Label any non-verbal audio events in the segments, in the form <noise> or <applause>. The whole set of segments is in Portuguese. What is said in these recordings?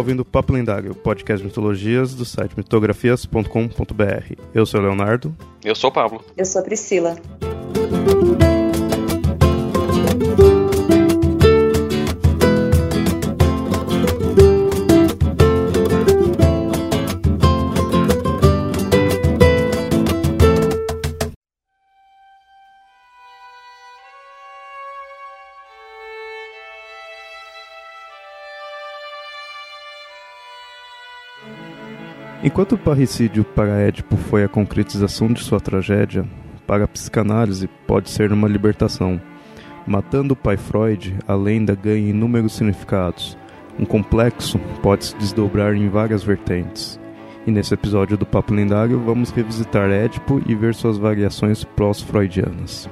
ouvindo Papo Lendário, podcast de mitologias do site mitografias.com.br. Eu sou o Leonardo. Eu sou o Pablo. Eu sou a Priscila. Enquanto o parricídio para Édipo foi a concretização de sua tragédia, para a psicanálise pode ser uma libertação. Matando o pai Freud, a lenda ganha inúmeros significados. Um complexo pode se desdobrar em várias vertentes. E nesse episódio do Papo Lendário vamos revisitar Édipo e ver suas variações pós-freudianas.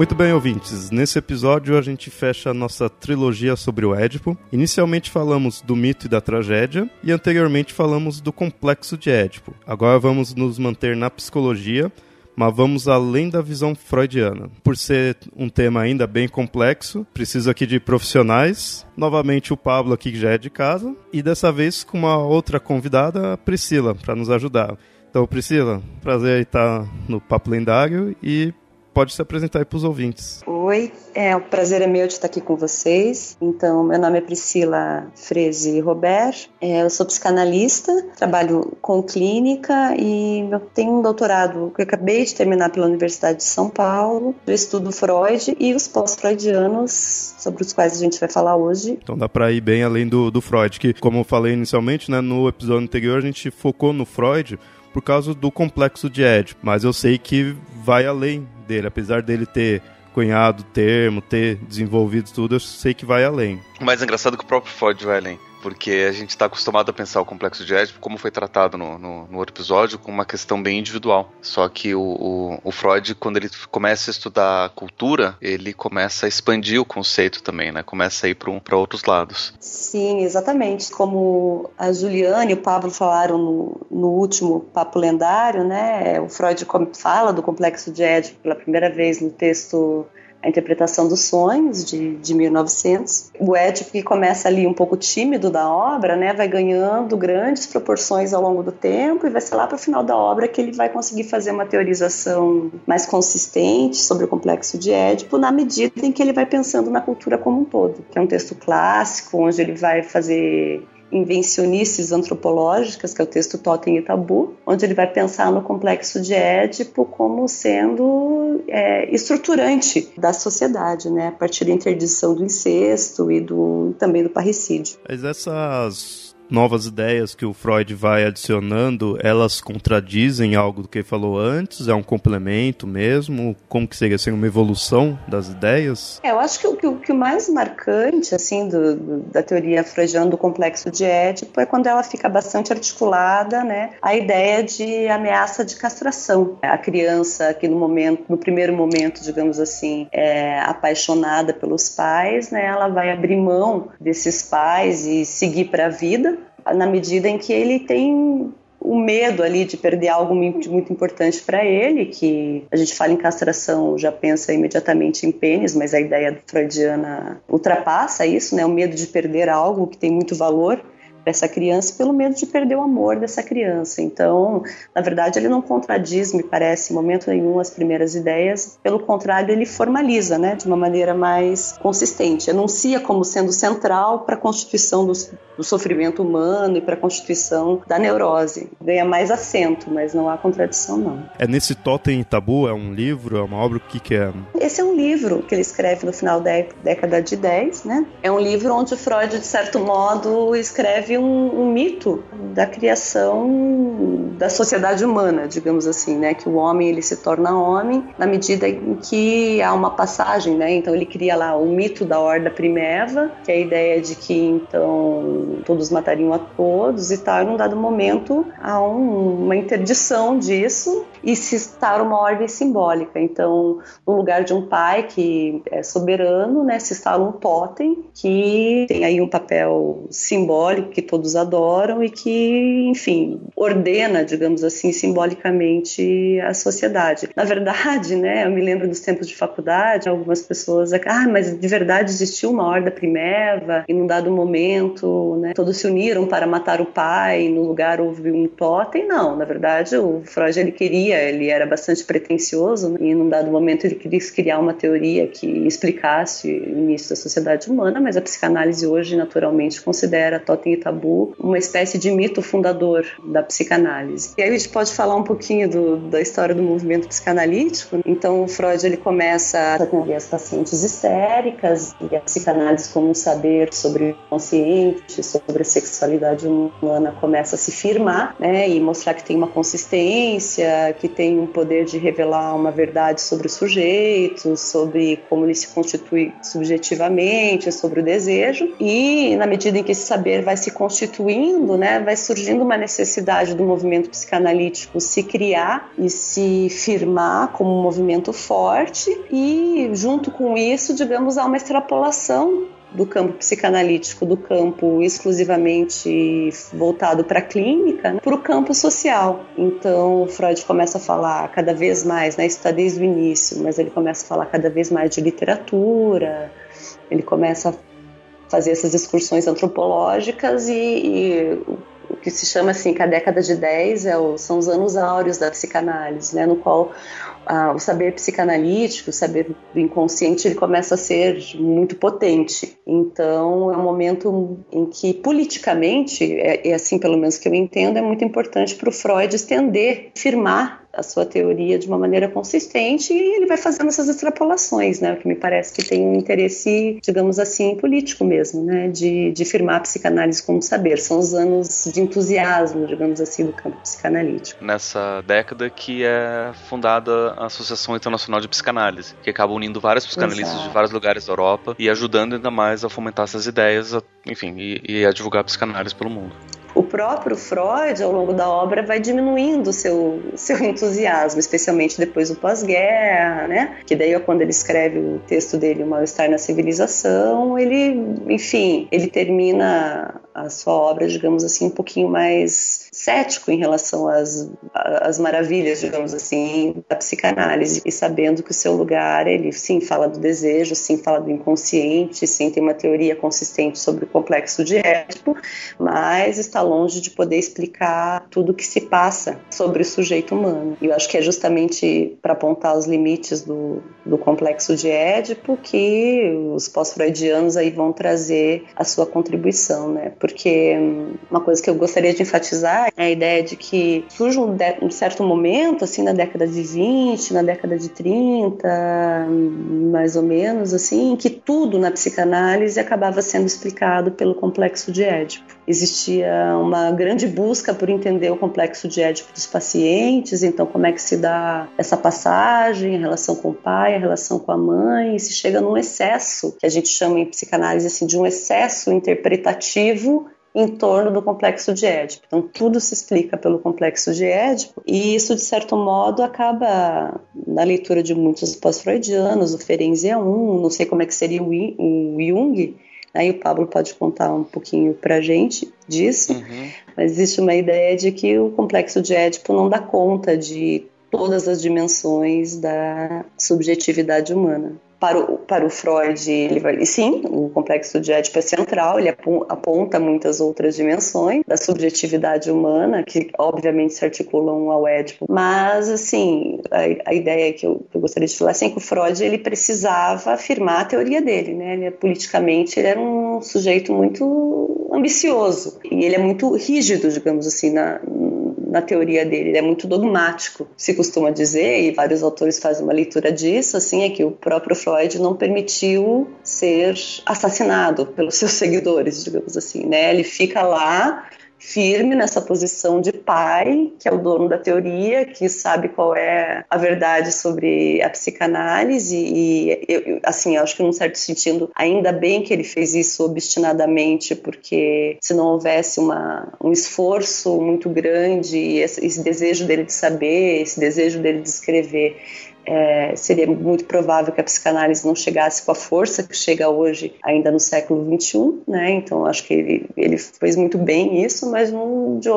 Muito bem, ouvintes. Nesse episódio a gente fecha a nossa trilogia sobre o Édipo. Inicialmente falamos do mito e da tragédia e anteriormente falamos do complexo de Édipo. Agora vamos nos manter na psicologia, mas vamos além da visão freudiana. Por ser um tema ainda bem complexo, preciso aqui de profissionais. Novamente o Pablo aqui que já é de casa e dessa vez com uma outra convidada, a Priscila, para nos ajudar. Então, Priscila, prazer estar no Papo Lendário e pode se apresentar aí para os ouvintes. Oi, é um prazer é meu de estar aqui com vocês. Então, meu nome é Priscila Freze Robert, é, eu sou psicanalista, trabalho com clínica e eu tenho um doutorado que eu acabei de terminar pela Universidade de São Paulo, eu estudo Freud e os pós-freudianos, sobre os quais a gente vai falar hoje. Então dá para ir bem além do, do Freud, que como eu falei inicialmente, né, no episódio anterior a gente focou no Freud, por causa do complexo de Édipo, mas eu sei que vai além dele, apesar dele ter cunhado o termo, ter desenvolvido tudo, eu sei que vai além. O mais engraçado é que o próprio Freud vai além porque a gente está acostumado a pensar o complexo de Édipo, como foi tratado no, no, no, outro episódio, com uma questão bem individual. Só que o, o, o, Freud, quando ele começa a estudar cultura, ele começa a expandir o conceito também, né? Começa a ir para outros lados. Sim, exatamente. Como a Juliane e o Pablo falaram no, no último Papo Lendário, né? O Freud fala do complexo de Édipo pela primeira vez no texto a interpretação dos sonhos de, de 1900. O Édipo que começa ali um pouco tímido da obra, né, vai ganhando grandes proporções ao longo do tempo e vai ser lá para o final da obra que ele vai conseguir fazer uma teorização mais consistente sobre o complexo de Édipo na medida em que ele vai pensando na cultura como um todo, que é um texto clássico onde ele vai fazer Invencionices Antropológicas, que é o texto Totem e Tabu, onde ele vai pensar no complexo de Édipo como sendo é, estruturante da sociedade, né, a partir da interdição do incesto e do, também do parricídio. Mas essas novas ideias que o Freud vai adicionando, elas contradizem algo do que ele falou antes? É um complemento mesmo? Como que seria assim, uma evolução das ideias? É, eu acho que o, que, que mais marcante assim do, do, da teoria freudiana do complexo de Édipo é quando ela fica bastante articulada, né, a ideia de ameaça de castração. A criança que no momento, no primeiro momento, digamos assim, é apaixonada pelos pais, né, ela vai abrir mão desses pais e seguir para a vida na medida em que ele tem o medo ali de perder algo muito, importante para ele, que a gente fala em castração, já pensa imediatamente em pênis, mas a ideia freudiana ultrapassa isso, né? O medo de perder algo que tem muito valor dessa criança pelo medo de perder o amor dessa criança. Então, na verdade, ele não contradiz, me parece, em momento nenhum as primeiras ideias. Pelo contrário, ele formaliza, né, de uma maneira mais consistente, anuncia como sendo central para a constituição do, do sofrimento humano e para a constituição da neurose. Ganha mais acento, mas não há contradição não. É nesse Totem Tabu, é um livro, é uma obra, o que que é? Esse é um livro que ele escreve no final da década de 10, né? É um livro onde Freud, de certo modo, escreve um, um, mito da criação da sociedade humana, digamos assim, né? Que o homem ele se torna homem na medida em que há uma passagem, né? Então ele cria lá o mito da horda primeva, que é a ideia de que então todos matariam a todos e tal. E num dado momento há um, uma interdição disso e se instaura uma ordem simbólica. Então, no lugar de um pai que é soberano, né, se instala um totem que tem aí um papel simbólico que todos adoram e que, enfim, ordena, digamos assim, simbolicamente a sociedade. Na verdade, né, eu me lembro dos tempos de faculdade, algumas pessoas, ah, mas de verdade existiu uma horda primeva e num dado momento, né, todos se uniram para matar o pai, no lugar houve um totem. Não, na verdade, o Freud ele queria, ele era bastante pretensioso né, e num dado momento ele quis criar uma teoria que explicasse o início da sociedade humana, mas a psicanálise hoje naturalmente considera totem e tabu uma espécie de mito fundador da psicanálise. E aí a gente pode falar um pouquinho do, da história do movimento psicanalítico. Então, o Freud ele começa a atender as pacientes histéricas e a psicanálise como um saber sobre o consciente, sobre a sexualidade humana começa a se firmar, né, e mostrar que tem uma consistência, que tem um poder de revelar uma verdade sobre o sujeito, sobre como ele se constitui subjetivamente, sobre o desejo. E na medida em que esse saber vai se constituindo, né, vai surgindo uma necessidade do movimento psicanalítico se criar e se firmar como um movimento forte e junto com isso, digamos, há uma extrapolação do campo psicanalítico, do campo exclusivamente voltado para a clínica, né, para o campo social. Então, Freud começa a falar cada vez mais, né, isso está desde o início, mas ele começa a falar cada vez mais de literatura, ele começa a fazer essas excursões antropológicas e, e o que se chama assim que a década de 10 é o, são os anos áureos da psicanálise, né, no qual ah, o saber psicanalítico, o saber do inconsciente, ele começa a ser muito potente. Então, é um momento em que, politicamente, é, é assim pelo menos que eu entendo, é muito importante para o Freud estender, firmar a sua teoria de uma maneira consistente e ele vai fazendo essas extrapolações, né? O que me parece que tem um interesse, digamos assim, político mesmo, né? De, de firmar a psicanálise como saber. São os anos de entusiasmo, digamos assim, do campo psicanalítico. Nessa década que é fundada a Associação Internacional de Psicanálise, que acaba unindo vários psicanalistas Exato. de vários lugares da Europa e ajudando ainda mais a fomentar essas ideias, enfim, e, e a divulgar a psicanálise pelo mundo o próprio Freud, ao longo da obra, vai diminuindo seu, seu entusiasmo, especialmente depois do pós-guerra, né? Que daí, quando ele escreve o texto dele, O Mal-Estar na Civilização, ele, enfim, ele termina a sua obra, digamos assim, um pouquinho mais cético em relação às, às maravilhas, digamos assim, da psicanálise e sabendo que o seu lugar, ele sim fala do desejo, sim fala do inconsciente, sim tem uma teoria consistente sobre o complexo de Édipo, mas está longe de poder explicar tudo o que se passa sobre o sujeito humano. E eu acho que é justamente para apontar os limites do, do complexo de Édipo que os pós-freudianos aí vão trazer a sua contribuição, né? Porque hum, uma coisa que eu gostaria de enfatizar é a ideia de que surge um, um certo momento, assim, na década de 20, na década de 30, mais ou menos, assim, que tudo na psicanálise acabava sendo explicado pelo complexo de Édipo. Existia uma grande busca por entender o complexo de Édipo dos pacientes, então como é que se dá essa passagem, a relação com o pai, a relação com a mãe, se chega num excesso, que a gente chama em psicanálise assim, de um excesso interpretativo em torno do complexo de Édipo. Então, tudo se explica pelo complexo de Édipo, e isso, de certo modo, acaba na leitura de muitos pós-freudianos, o Ferenczi é um, não sei como é que seria o Jung, aí o Pablo pode contar um pouquinho pra gente disso, uhum. mas existe uma ideia de que o complexo de Édipo não dá conta de todas as dimensões da subjetividade humana para o, para o Freud, ele vai, sim, o complexo de Édipo é central, ele aponta muitas outras dimensões da subjetividade humana, que obviamente se articulam ao Édipo, mas, assim, a, a ideia que eu, que eu, gostaria de falar assim, é que o Freud, ele precisava afirmar a teoria dele, né, ele, politicamente, ele era um sujeito muito ambicioso, e ele é muito rígido, digamos assim, na, na teoria dele, ele é muito dogmático, se costuma dizer, e vários autores fazem uma leitura disso, assim, é que o próprio Freud não permitiu ser assassinado pelos seus <laughs> seguidores, digamos assim, né? Ele fica lá firme nessa posição de pai, que é o dono da teoria, que sabe qual é a verdade sobre a psicanálise. E, eu, assim, eu acho que num certo sentido, ainda bem que ele fez isso obstinadamente, porque se não houvesse uma, um esforço muito grande, esse, esse desejo dele de saber, esse desejo dele de escrever, é, seria muito provável que a psicanálise não chegasse com a força que chega hoje, ainda no século XXI, né? Então, acho que ele, ele fez muito bem isso, mas de,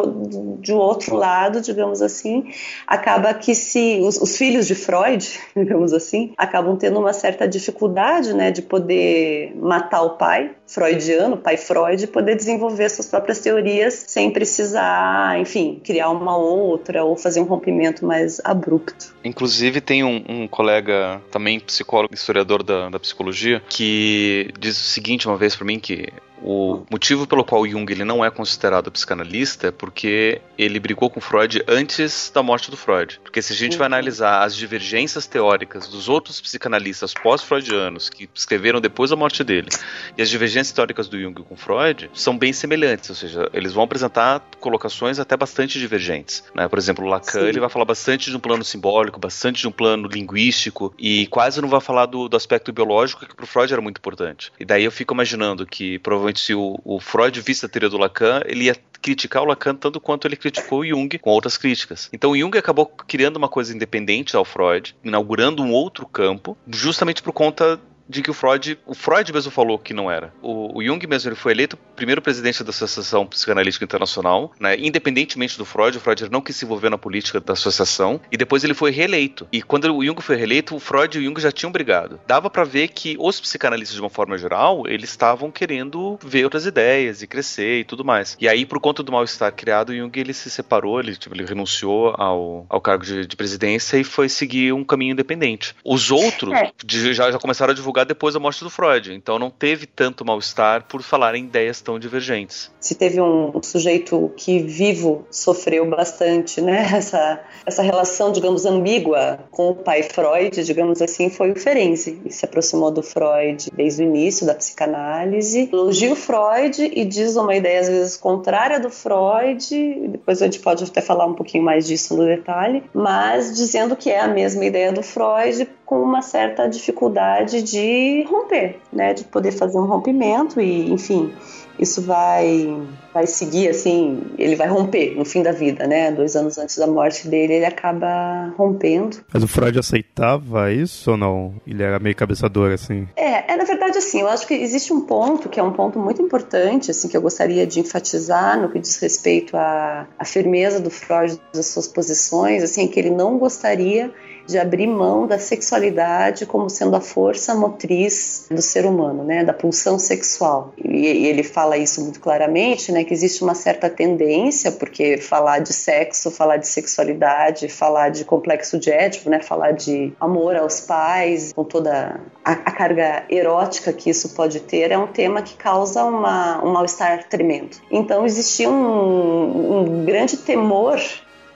de outro lado, digamos assim, acaba que se os, os, filhos de Freud, <laughs> digamos assim, acabam tendo uma certa dificuldade, né, de poder matar o pai freudiano, pai Freud, poder desenvolver suas próprias teorias sem precisar, enfim, criar uma outra ou fazer um rompimento mais abrupto. Inclusive tem um, um colega, também psicólogo, historiador da, da psicologia, que diz o seguinte uma vez para mim que o motivo pelo qual Jung ele não é considerado psicanalista é porque ele brigou com Freud antes da morte do Freud. Porque se a gente vai analisar as divergências teóricas dos outros psicanalistas pós-freudianos que escreveram depois da morte dele e as divergências teóricas do Jung com Freud são bem semelhantes, ou seja, eles vão apresentar colocações até bastante divergentes. Né? Por exemplo, Lacan Sim. ele vai falar bastante de um plano simbólico, bastante de um plano linguístico e quase não vai falar do, do aspecto biológico que para Freud era muito importante. E daí eu fico imaginando que provavelmente se o, o Freud visse a teoria do Lacan, ele ia criticar o Lacan tanto quanto ele criticou o Jung com outras críticas. Então o Jung acabou criando uma coisa independente ao Freud, inaugurando um outro campo, justamente por conta de que o Freud, o Freud mesmo falou que não era. O, o Jung mesmo ele foi eleito primeiro presidente da Associação Psicanalítica Internacional, né, independentemente do Freud, o Freud não quis se envolver na política da associação e depois ele foi reeleito. E quando o Jung foi reeleito, o Freud e o Jung já tinham brigado. Dava para ver que os psicanalistas de uma forma geral, eles estavam querendo ver outras ideias e crescer e tudo mais. E aí por conta do mal-estar criado, o Jung ele se separou, ele, tipo, ele renunciou ao, ao cargo de, de, presidência e foi seguir um caminho independente. Os outros é. de, já, já começaram a divulgar depois da morte do Freud. Então não teve tanto mal-estar por falar em ideias tão divergentes. Se teve um sujeito que vivo sofreu bastante, né? <laughs> Essa, essa relação, digamos, ambígua com o pai Freud, digamos assim, foi o Ferenczi. Ele se aproximou do Freud desde o início da psicanálise, elogia o Freud e diz uma ideia às vezes contrária do Freud. Depois a gente pode até falar um pouquinho mais disso no detalhe, mas dizendo que é a mesma ideia do Freud com uma certa dificuldade de romper, né, de poder fazer um rompimento e, enfim, isso vai vai seguir assim, ele vai romper no fim da vida, né? Dois anos antes da morte dele, ele acaba rompendo. Mas o Freud aceitava isso ou não? Ele era meio cabeçador, assim? É, é na verdade assim, eu acho que existe um ponto que é um ponto muito importante, assim, que eu gostaria de enfatizar no que diz respeito à, à firmeza do Freud das suas posições, assim, que ele não gostaria de abrir mão da sexualidade como sendo a força motriz do ser humano, né, da pulsão sexual. E, ele fala isso muito claramente, né, que existe uma certa tendência, porque falar de sexo, falar de sexualidade, falar de complexo de ético, né, falar de amor aos pais, com toda a, a carga erótica que isso pode ter, é um tema que causa uma, um mal-estar tremendo. Então existia um, um grande temor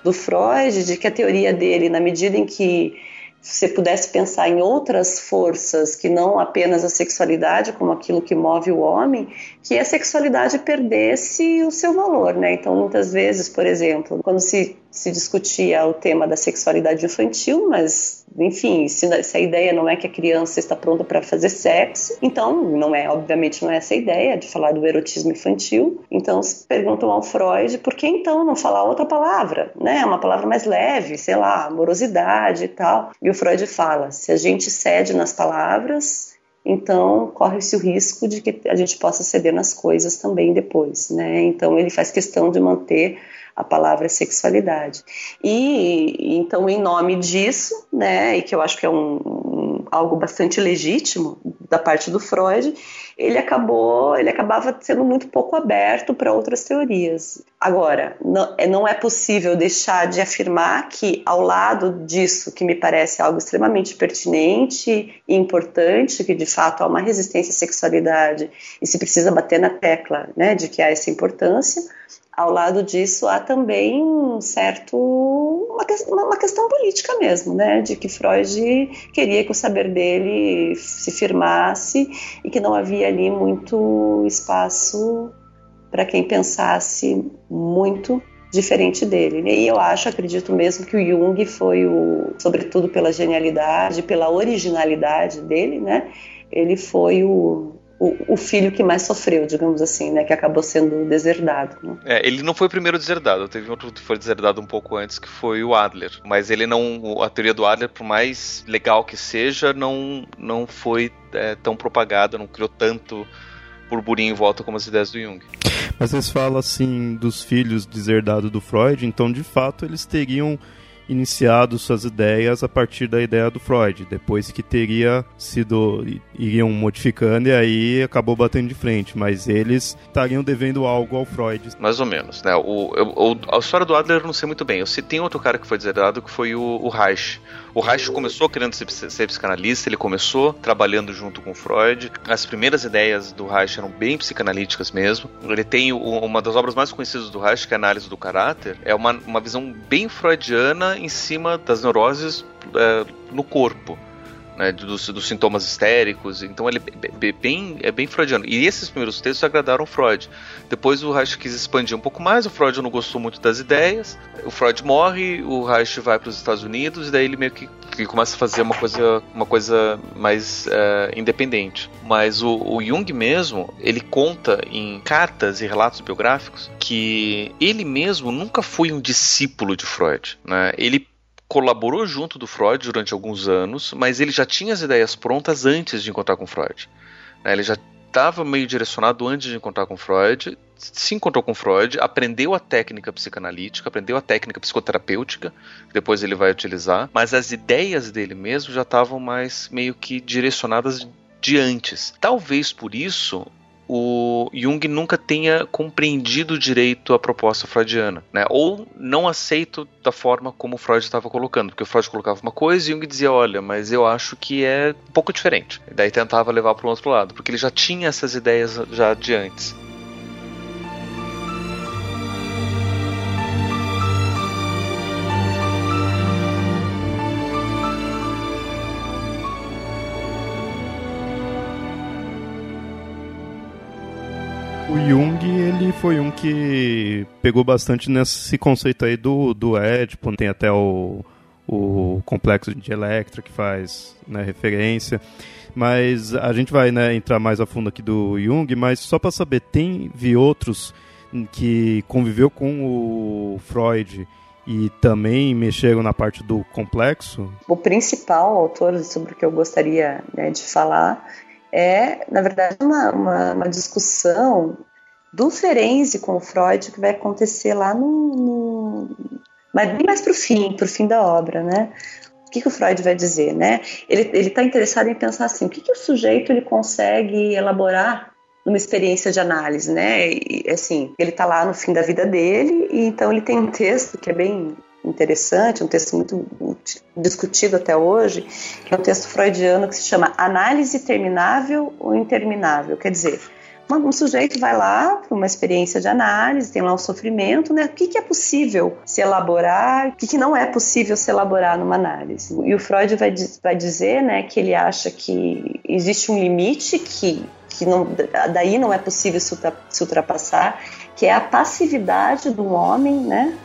do Freud, de que a teoria dele, na medida em que você pudesse pensar em outras forças que não apenas a sexualidade como aquilo que move o homem, que a sexualidade perdesse o seu valor, né? Então, muitas vezes, por exemplo, quando se, se discutia o tema da sexualidade infantil, mas, enfim, se, se a ideia não é que a criança está pronta para fazer sexo, então, não é, obviamente, não é essa a ideia de falar do erotismo infantil. Então, se perguntam ao Freud por que então não falar outra palavra, né? Uma palavra mais leve, sei lá, amorosidade e tal. E o Freud fala: se a gente cede nas palavras, então corre-se o risco de que a gente possa ceder nas coisas também depois, né? Então ele faz questão de manter a palavra sexualidade. E então em nome disso, né, e que eu acho que é um, algo bastante legítimo da parte do Freud, ele acabou, ele acabava sendo muito pouco aberto para outras teorias. Agora, não, é, não é possível deixar de afirmar que, ao lado disso, que me parece algo extremamente pertinente e importante, que de fato há uma resistência à sexualidade e se precisa bater na tecla né, de que há essa importância, ao lado disso há também um certo uma, uma, questão política mesmo, né, de que Freud queria que o saber dele se firmasse e que não havia ali muito espaço para quem pensasse muito diferente dele. E eu acho, acredito mesmo que o Jung foi o, sobretudo pela genialidade, pela originalidade dele, né? Ele foi o, o, o, filho que mais sofreu, digamos assim, né? Que acabou sendo deserdado. Né? É, ele não foi o primeiro deserdado. Teve outro que foi deserdado um pouco antes, que foi o Adler. Mas ele não. A teoria do Adler, por mais legal que seja, não, não foi é, tão propagada, não criou tanto burburinho em volta como as ideias do Jung. Mas vocês falam assim dos filhos deserdados do Freud, então de fato eles teriam iniciado suas ideias a partir da ideia do Freud, depois que teria sido iriam modificando e aí acabou batendo de frente, mas eles estariam devendo algo ao Freud. Mais ou menos, né? O, o a história do Adler eu não sei muito bem. Eu sei tem outro cara que foi deserdado que foi o, o Reich. O Reich começou querendo ser, ser psicanalista, ele começou trabalhando junto com Freud. As primeiras ideias do Reich eram bem psicanalíticas mesmo. Ele tem uma das obras mais conhecidas do Reich, que é a Análise do Caráter, é uma, uma visão bem freudiana em cima das neuroses é, no corpo né, dos, dos, sintomas histéricos. Então ele é bem, é bem freudiano. E esses primeiros textos agradaram Freud. Depois o Reich quis expandir um pouco mais, o Freud não gostou muito das ideias. O Freud morre, o Reich vai para os Estados Unidos e daí ele meio que, que, começa a fazer uma coisa, uma coisa mais uh, independente. Mas o, o Jung mesmo, ele conta em cartas e relatos biográficos que ele mesmo nunca foi um discípulo de Freud. Né? Ele colaborou junto do Freud durante alguns anos, mas ele já tinha as ideias prontas antes de encontrar com Freud. Né? Ele já estava meio direcionado antes de encontrar com Freud, se encontrou com Freud, aprendeu a técnica psicanalítica, aprendeu a técnica psicoterapêutica, que depois ele vai utilizar, mas as ideias dele mesmo já estavam mais meio que direcionadas de antes. Talvez por isso o Jung nunca tenha compreendido direito a proposta freudiana, né? Ou não aceito da forma como Freud estava colocando, porque o Freud colocava uma coisa e Jung dizia, olha, mas eu acho que é um pouco diferente. E daí tentava levar para o outro lado, porque ele já tinha essas ideias já de antes. Foi um que pegou bastante nesse conceito aí do, do Édipo, tem até o, o complexo de Electra que faz né, referência. Mas a gente vai né, entrar mais a fundo aqui do Jung, mas só para saber, tem vi outros que conviveu com o Freud e também mexeram na parte do complexo? O principal autor sobre o que eu gostaria né, de falar é, na verdade, uma, uma, uma discussão do Ferenczi com o Freud que vai acontecer lá no, no mas bem mais para o fim, para o fim da obra, né? O que, que o Freud vai dizer, né? Ele está interessado em pensar assim, o que, que o sujeito ele consegue elaborar numa experiência de análise, né? E, assim, ele está lá no fim da vida dele e então ele tem um texto que é bem interessante, um texto muito discutido até hoje, que é um texto freudiano que se chama Análise Terminável ou Interminável. Quer dizer, um sujeito vai lá para uma experiência de análise, tem lá o sofrimento, né? O que, que é possível se elaborar, o que, que não é possível se elaborar numa análise. E o Freud vai, vai dizer né, que ele acha que existe um limite que, que não, daí não é possível se ultrapassar, que é a passividade do homem, né?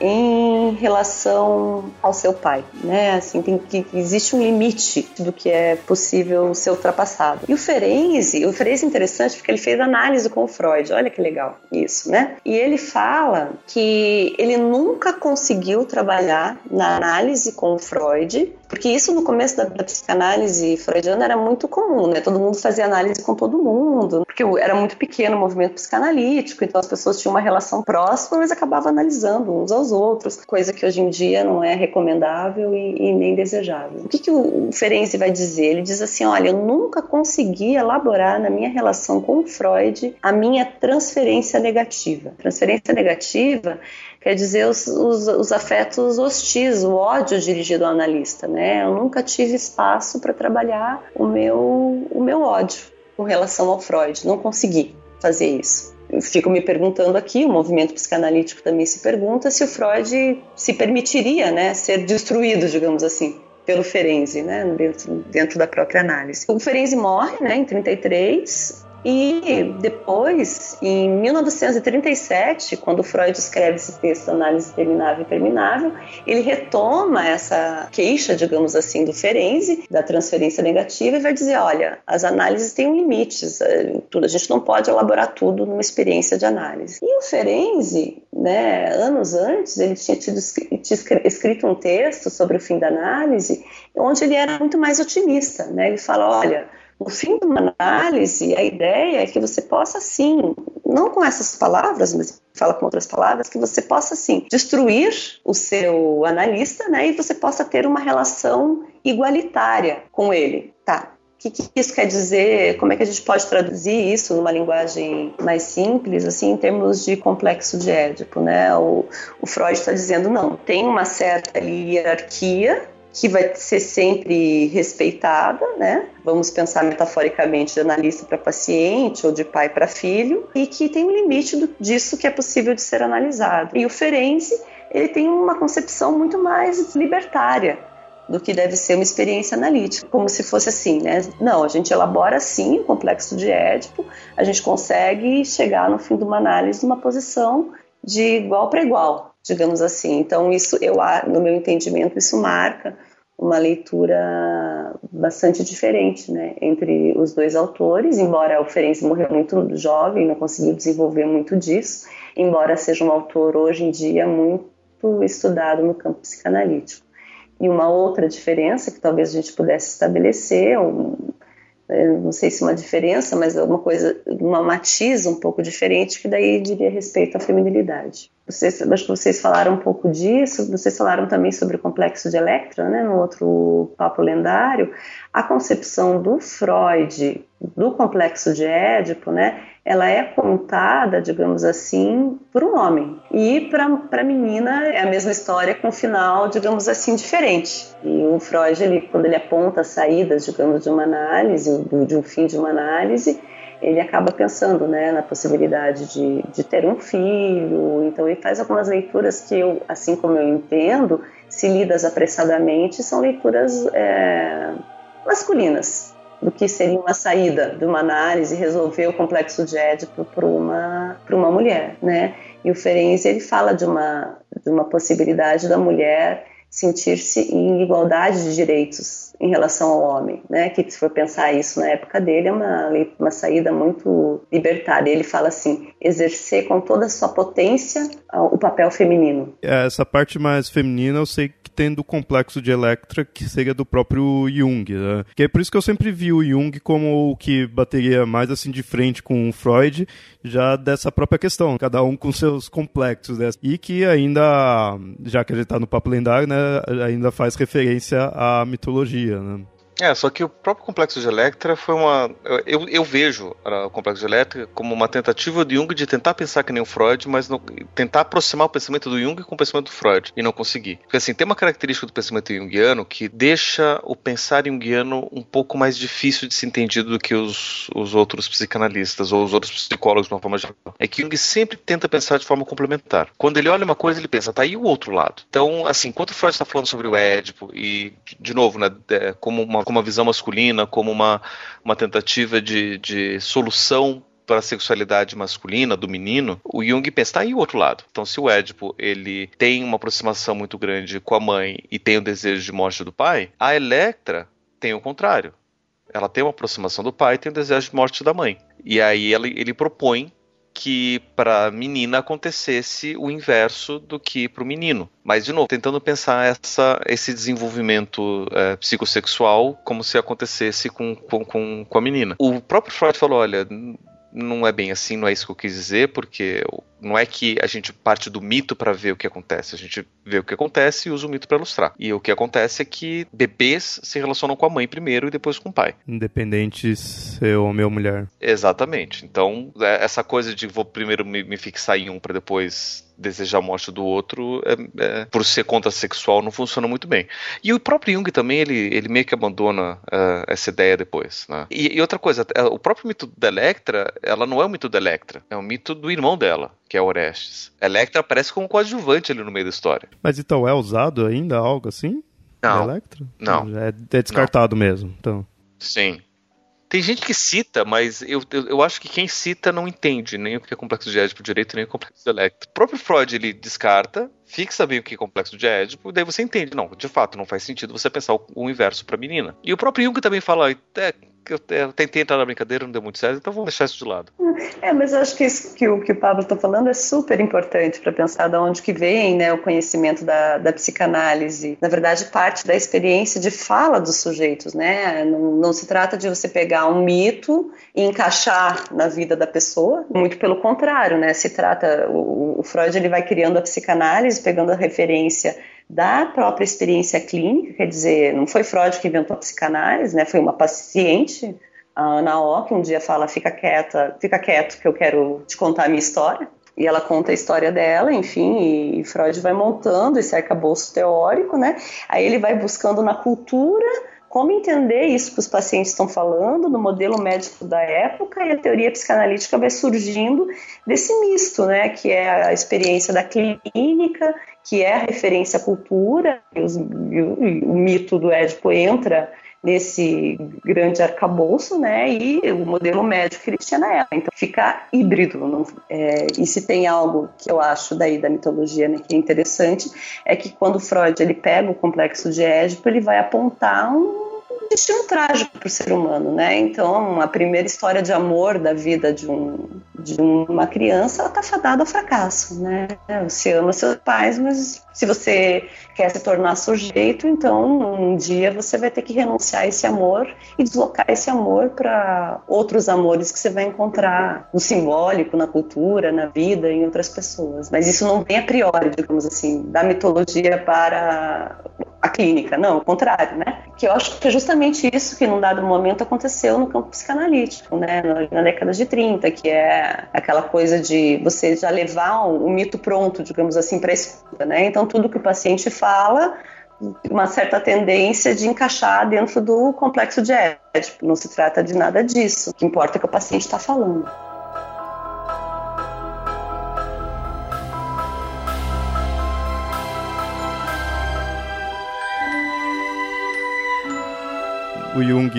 Em relação ao seu pai, né? Assim, tem que existe um limite do que é possível ser ultrapassado. E o Ferenczi, o Ferenczi é interessante porque ele fez análise com o Freud. Olha que legal isso, né? E ele fala que ele nunca conseguiu trabalhar na análise com o Freud, porque isso no começo da, da psicanálise freudiana era muito comum, né? Todo mundo fazia análise com todo mundo, porque era muito pequeno o movimento psicanalítico, então as pessoas tinham uma relação próxima, mas acabavam analisando uns aos outros, coisa que hoje em dia não é recomendável e, e nem desejável. O que, que o, Ferenczi vai dizer? Ele diz assim: olha, eu nunca consegui elaborar na minha relação com o Freud a minha transferência negativa. Transferência negativa quer dizer os, os, os, afetos hostis, o ódio dirigido ao analista, né? Eu nunca tive espaço para trabalhar o meu, o meu ódio com relação ao Freud, não consegui fazer isso. Eu fico me perguntando aqui, o movimento psicanalítico também se pergunta se o Freud se permitiria, né, ser destruído, digamos assim, pelo Ferenczi, né, dentro, dentro da própria análise. O Ferenczi morre, né, em 33, E depois, em 1937, quando Freud escreve esse texto Análise Terminável e Terminável, ele retoma essa queixa, digamos assim, do Ferenczi, da transferência negativa, e vai dizer, olha, as análises têm limites, eh, a gente não pode elaborar tudo numa experiência de análise. E o Ferenczi, né, anos antes, ele tinha tido escrito um texto sobre o fim da análise, onde ele era muito mais otimista, né? Ele fala, olha, no fim de uma análise, a ideia é que você possa, sim, não com essas palavras, mas fala com outras palavras, que você possa, sim, destruir o seu analista, né, e você possa ter uma relação igualitária com ele. Tá, o que, que, isso quer dizer? Como é que a gente pode traduzir isso numa linguagem mais simples, assim, em termos de complexo de Édipo, né? O, o Freud está dizendo não, tem uma certa hierarquia que vai ser sempre respeitada, né? Vamos pensar metaforicamente de analista para paciente ou de pai para filho, e que tem um limite do, disso que é possível de ser analisado. E o Ferenczi, ele tem uma concepção muito mais libertária do que deve ser uma experiência analítica, como se fosse assim, né? Não, a gente elabora sim o complexo de Édipo, a gente consegue chegar no fim de uma análise numa posição de igual para igual, digamos assim. Então isso eu no meu entendimento isso marca uma leitura bastante diferente né, entre os dois autores, embora o Ferenc morreu muito jovem, não conseguiu desenvolver muito disso, embora seja um autor hoje em dia muito estudado no campo psicanalítico. E uma outra diferença que talvez a gente pudesse estabelecer, um, não sei se uma diferença, mas uma coisa, uma matiz um pouco diferente, que daí diria respeito à feminilidade. Vocês, acho que vocês falaram um pouco disso, vocês falaram também sobre o complexo de Electra, né, no outro papo lendário. A concepção do Freud do complexo de Édipo, né, ela é contada, digamos assim, por um homem. E para a menina é a mesma história com um final, digamos assim, diferente. E o Freud, ele, quando ele aponta as saídas, digamos, de uma análise, de um fim de uma análise, ele acaba pensando né, na possibilidade de, de ter um filho. Então, ele faz algumas leituras que eu, assim como eu entendo, se lidas apressadamente, são leituras é, masculinas do que seria uma saída de uma análise resolver o complexo de Édipo para uma para uma mulher, né? E o Ferenczi ele fala de uma de uma possibilidade da mulher sentir-se em igualdade de direitos em relação ao homem, né? Que se for pensar isso na época dele é uma uma saída muito libertária. Ele fala assim, exercer com toda a sua potência o papel feminino. É, essa parte mais feminina eu sei que tem do complexo de Electra, que seria do próprio Jung, né? Que é por isso que eu sempre vi o Jung como o que bateria mais assim de frente com o Freud, já dessa própria questão, cada um com seus complexos, né? E que ainda, já que a gente tá no papo lendário, né, ainda faz referência à mitologia, né? É, só que o próprio complexo de Electra foi uma. Eu, eu vejo o complexo de Electra como uma tentativa de Jung de tentar pensar que nem o Freud, mas não, tentar aproximar o pensamento do Jung com o pensamento do Freud e não conseguir. Porque assim, tem uma característica do pensamento junguiano que deixa o pensar junguiano um pouco mais difícil de ser entendido do que os, os outros psicanalistas ou os outros psicólogos de uma forma geral. É que Jung sempre tenta pensar de forma complementar. Quando ele olha uma coisa, ele pensa, tá aí o outro lado. Então, assim, enquanto o Freud está falando sobre o Édipo, e, de novo, né, é, como uma como uma visão masculina, como uma, uma tentativa de, de solução para a sexualidade masculina do menino, o Jung pensa, tá aí o outro lado. Então, se o Édipo ele tem uma aproximação muito grande com a mãe e tem o desejo de morte do pai, a Electra tem o contrário. Ela tem uma aproximação do pai e tem o desejo de morte da mãe. E aí ele, ele propõe que para a menina acontecesse o inverso do que para o menino. Mas, de novo, tentando pensar essa, esse desenvolvimento é, psicossexual como se acontecesse com, com, com, a menina. O próprio Freud falou: olha, não é bem assim, não é isso que eu quis dizer, porque não é que a gente parte do mito para ver o que acontece, a gente vê o que acontece e usa o mito para ilustrar. E o que acontece é que bebês se relacionam com a mãe primeiro e depois com o pai. Independente se é homem ou mulher. Exatamente. Então, é, essa coisa de vou primeiro me, fixar em um para depois desejar a morte do outro, é, é, por ser contrassexual, não funciona muito bem. E o próprio Jung também, ele, ele meio que abandona uh, essa ideia depois. Né? E, e, outra coisa, é, o próprio mito da Electra, ela não é o mito da Electra, é o mito do irmão dela, que é Orestes. Electra aparece como coadjuvante ali no meio da história. Mas então é usado ainda algo assim? Não. Electra? Não. É, é descartado não. mesmo, então. Sim. Tem gente que cita, mas eu, eu, eu, acho que quem cita não entende nem o que é complexo de Édipo direito, nem o complexo de Electra. O próprio Freud ele descarta, fixa bem o que é complexo de Édipo, daí você entende. Não, de fato, não faz sentido você pensar o, o inverso para menina. E o próprio Jung também fala, é, eu, eu, tentei entrar na brincadeira, não deu muito certo, então vamos deixar isso de lado. É, mas eu acho que isso que o que o Pablo está falando é super importante para pensar de onde que vem né, o conhecimento da, da psicanálise. Na verdade, parte da experiência de fala dos sujeitos, né? Não, não se trata de você pegar um mito e encaixar na vida da pessoa, muito pelo contrário, né? Se trata, o, o Freud ele vai criando a psicanálise, pegando a referência da própria experiência clínica, quer dizer, não foi Freud que inventou a psicanálise, né? Foi uma paciente, a Ana O, que um dia fala, fica quieta, fica quieto que eu quero te contar a minha história. E ela conta a história dela, enfim, e Freud vai montando esse arcabouço teórico, né? Aí ele vai buscando na cultura como entender isso que os pacientes estão falando, no modelo médico da época, e a teoria psicanalítica vai surgindo desse misto, né, que é a experiência da clínica, que é a referência à cultura, e, os, e o, o mito do Édipo entra nesse grande arcabouço, né? E o modelo tinha na época. Então fica híbrido. Não, é, e se tem algo que eu acho daí da mitologia né, que é interessante, é que quando Freud ele pega o complexo de Édipo, ele vai apontar um destino trágico para o ser humano, né? Então, a primeira história de amor da vida de, um, de uma criança está fadada ao fracasso, né? Você ama seus pais, mas se você quer se tornar sujeito, então um dia você vai ter que renunciar a esse amor e deslocar esse amor para outros amores que você vai encontrar no simbólico, na cultura, na vida, em outras pessoas. Mas isso não vem a priori, digamos assim, da mitologia para a clínica, não, ao contrário, né? Que eu acho que é justamente isso que num dado momento aconteceu no campo psicanalítico, né? Na década de 30, que é aquela coisa de você já levar o mito pronto, digamos assim, para a escuta, né? Então tudo que o paciente fala uma certa tendência de encaixar dentro do complexo de Édipo. Não se trata de nada disso. O que importa é que o paciente está falando. O Jung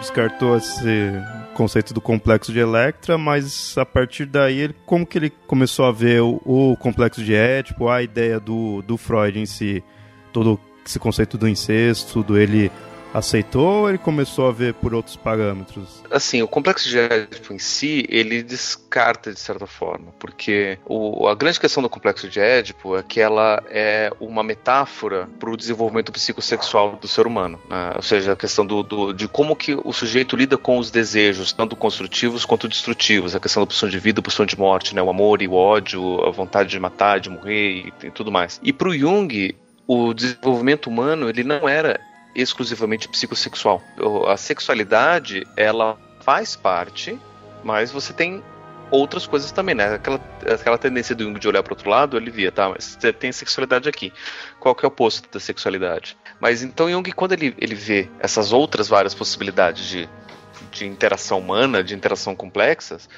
descartou esse conceito do complexo de Electra, mas a partir daí, ele, como que ele começou a ver o, o complexo de Édipo, a ideia do, do Freud em si, todo esse conceito do incesto, do ele aceitou ou ele começou a ver por outros parâmetros? Assim, o complexo de Édipo em si, ele descarta de certa forma, porque o, a grande questão do complexo de Édipo é que ela é uma metáfora para o desenvolvimento psicossexual do ser humano, né? ou seja, a questão do, do, de como que o sujeito lida com os desejos, tanto construtivos quanto destrutivos, a questão da opção de vida, opção de morte, né? o amor e o ódio, a vontade de matar, de morrer e, e tudo mais. E para o Jung, o desenvolvimento humano ele não era exclusivamente psicossexual. A sexualidade, ela faz parte, mas você tem outras coisas também, né? Aquela, aquela tendência do Jung de olhar para outro lado, ele via, tá, mas você tem sexualidade aqui. Qual que é o oposto da sexualidade? Mas então Jung, quando ele, ele vê essas outras várias possibilidades de, de interação humana, de interação complexas,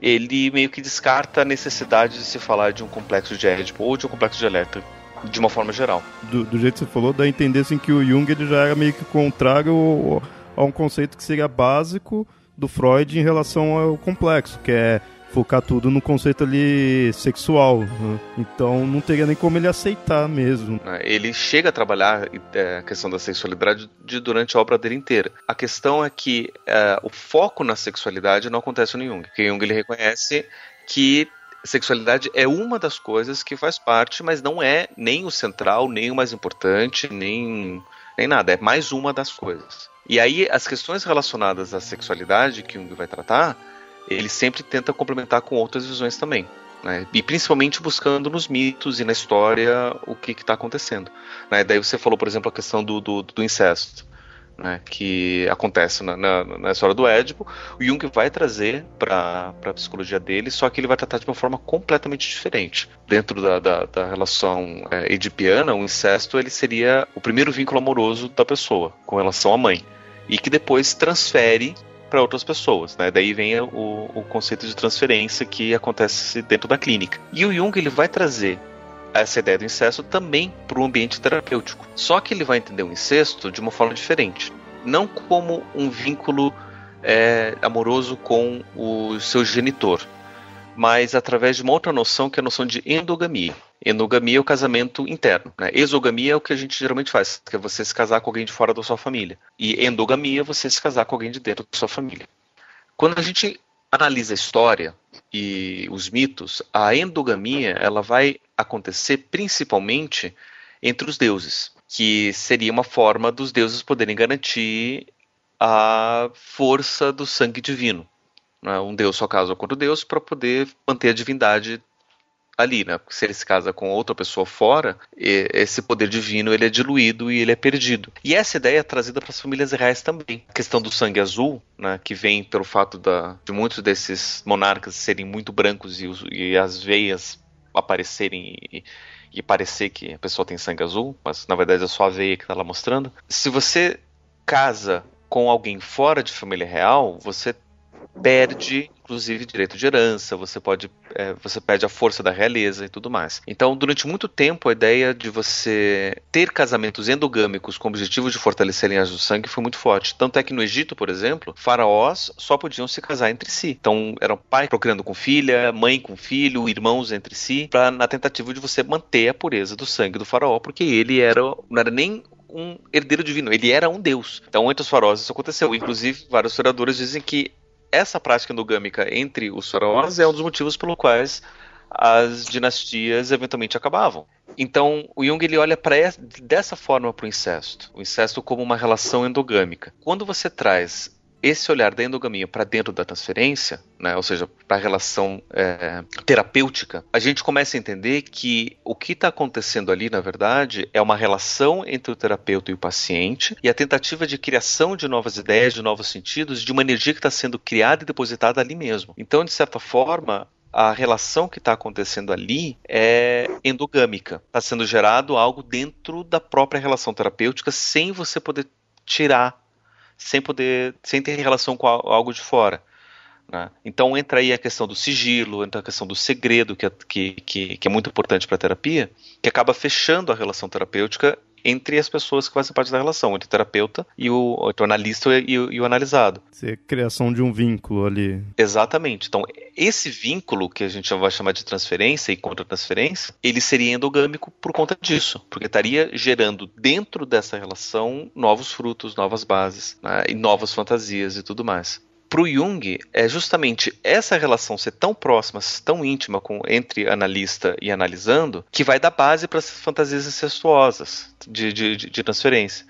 ele meio que descarta a necessidade de se falar de um complexo de Édipo ou de um complexo de Electra de uma forma geral. Do, do, jeito que você falou, dá a entender assim, que o Jung ele já era meio que contrário a um conceito que seria básico do Freud em relação ao complexo, que é focar tudo no conceito ali sexual. Né? Então não teria nem como ele aceitar mesmo. É, ele chega a trabalhar é, a questão da sexualidade de, durante a obra dele inteira. A questão é que é, o foco na sexualidade não acontece no Jung, porque Jung ele reconhece que sexualidade é uma das coisas que faz parte, mas não é nem o central, nem o mais importante, nem, nem nada. É mais uma das coisas. E aí, as questões relacionadas à sexualidade que Jung vai tratar, ele sempre tenta complementar com outras visões também. Né? E principalmente buscando nos mitos e na história o que está acontecendo. Né? Daí você falou, por exemplo, a questão do, do, do incesto né, que acontece na, na, na, história do Édipo, o Jung vai trazer para a psicologia dele, só que ele vai tratar de uma forma completamente diferente. Dentro da, da, da relação é, edipiana, o incesto ele seria o primeiro vínculo amoroso da pessoa com relação à mãe, e que depois transfere para outras pessoas, né? Daí vem o, o conceito de transferência que acontece dentro da clínica. E o Jung ele vai trazer essa ideia do incesto também para o ambiente terapêutico. Só que ele vai entender o incesto de uma forma diferente. Não como um vínculo é amoroso com o seu genitor, mas através de uma outra noção que é a noção de endogamia. Endogamia é o casamento interno. Né? Exogamia é o que a gente geralmente faz, que é você se casar com alguém de fora da sua família. E endogamia é você se casar com alguém de dentro da sua família. Quando a gente analisa a história e os mitos, a endogamia ela vai acontecer principalmente entre os deuses, que seria uma forma dos deuses poderem garantir a força do sangue divino. Né? Um deus só casa com outro deus para poder manter a divindade ali, né? Se ele se casa com outra pessoa fora, esse poder divino ele é diluído e ele é perdido. E essa ideia é trazida para as famílias reais também. A questão do sangue azul, né? Que vem pelo fato da, de muitos desses monarcas serem muito brancos e, e as veias aparecerem e, e parecer que a pessoa tem sangue azul, mas na verdade é só a veia que está lá mostrando. Se você casa com alguém fora de família real, você perde, inclusive, direito de herança, você pode, é, você perde a força da realeza e tudo mais. Então, durante muito tempo, a ideia de você ter casamentos endogâmicos com o objetivo de fortalecer linhas do sangue foi muito forte. Tanto é que no Egito, por exemplo, faraós só podiam se casar entre si. Então, eram pai procriando com filha, mãe com filho, irmãos entre si, pra, na tentativa de você manter a pureza do sangue do faraó, porque ele era, não era nem um herdeiro divino, ele era um deus. Então, entre os faraós isso aconteceu. Inclusive, vários historiadores dizem que essa prática endogâmica entre os faraós é um dos motivos pelo quais as dinastias eventualmente acabavam. Então, o Jung ele olha para dessa forma para o incesto, o incesto como uma relação endogâmica. Quando você traz esse olhar da endogamia para dentro da transferência, né, ou seja, para a relação é, terapêutica, a gente começa a entender que o que está acontecendo ali, na verdade, é uma relação entre o terapeuta e o paciente e a tentativa de criação de novas ideias, de novos sentidos, de uma energia que está sendo criada e depositada ali mesmo. Então, de certa forma, a relação que está acontecendo ali é endogâmica. Está sendo gerado algo dentro da própria relação terapêutica sem você poder tirar sem poder, sem ter relação com algo de fora. Né? Então entra aí a questão do sigilo, entra a questão do segredo, que é, que, que, que é muito importante para a terapia, que acaba fechando a relação terapêutica entre as pessoas que fazem parte da relação, entre o terapeuta e o, o analista e o, e o analisado. Ser criação de um vínculo ali. Exatamente. Então, esse vínculo, que a gente vai chamar de transferência e contra-transferência, ele seria endogâmico por conta disso, porque estaria gerando dentro dessa relação novos frutos, novas bases né, e novas fantasias e tudo mais para o Jung, é justamente essa relação ser tão próxima, tão íntima com, entre analista e analisando, que vai dar base para as fantasias incestuosas de, de, de, transferência.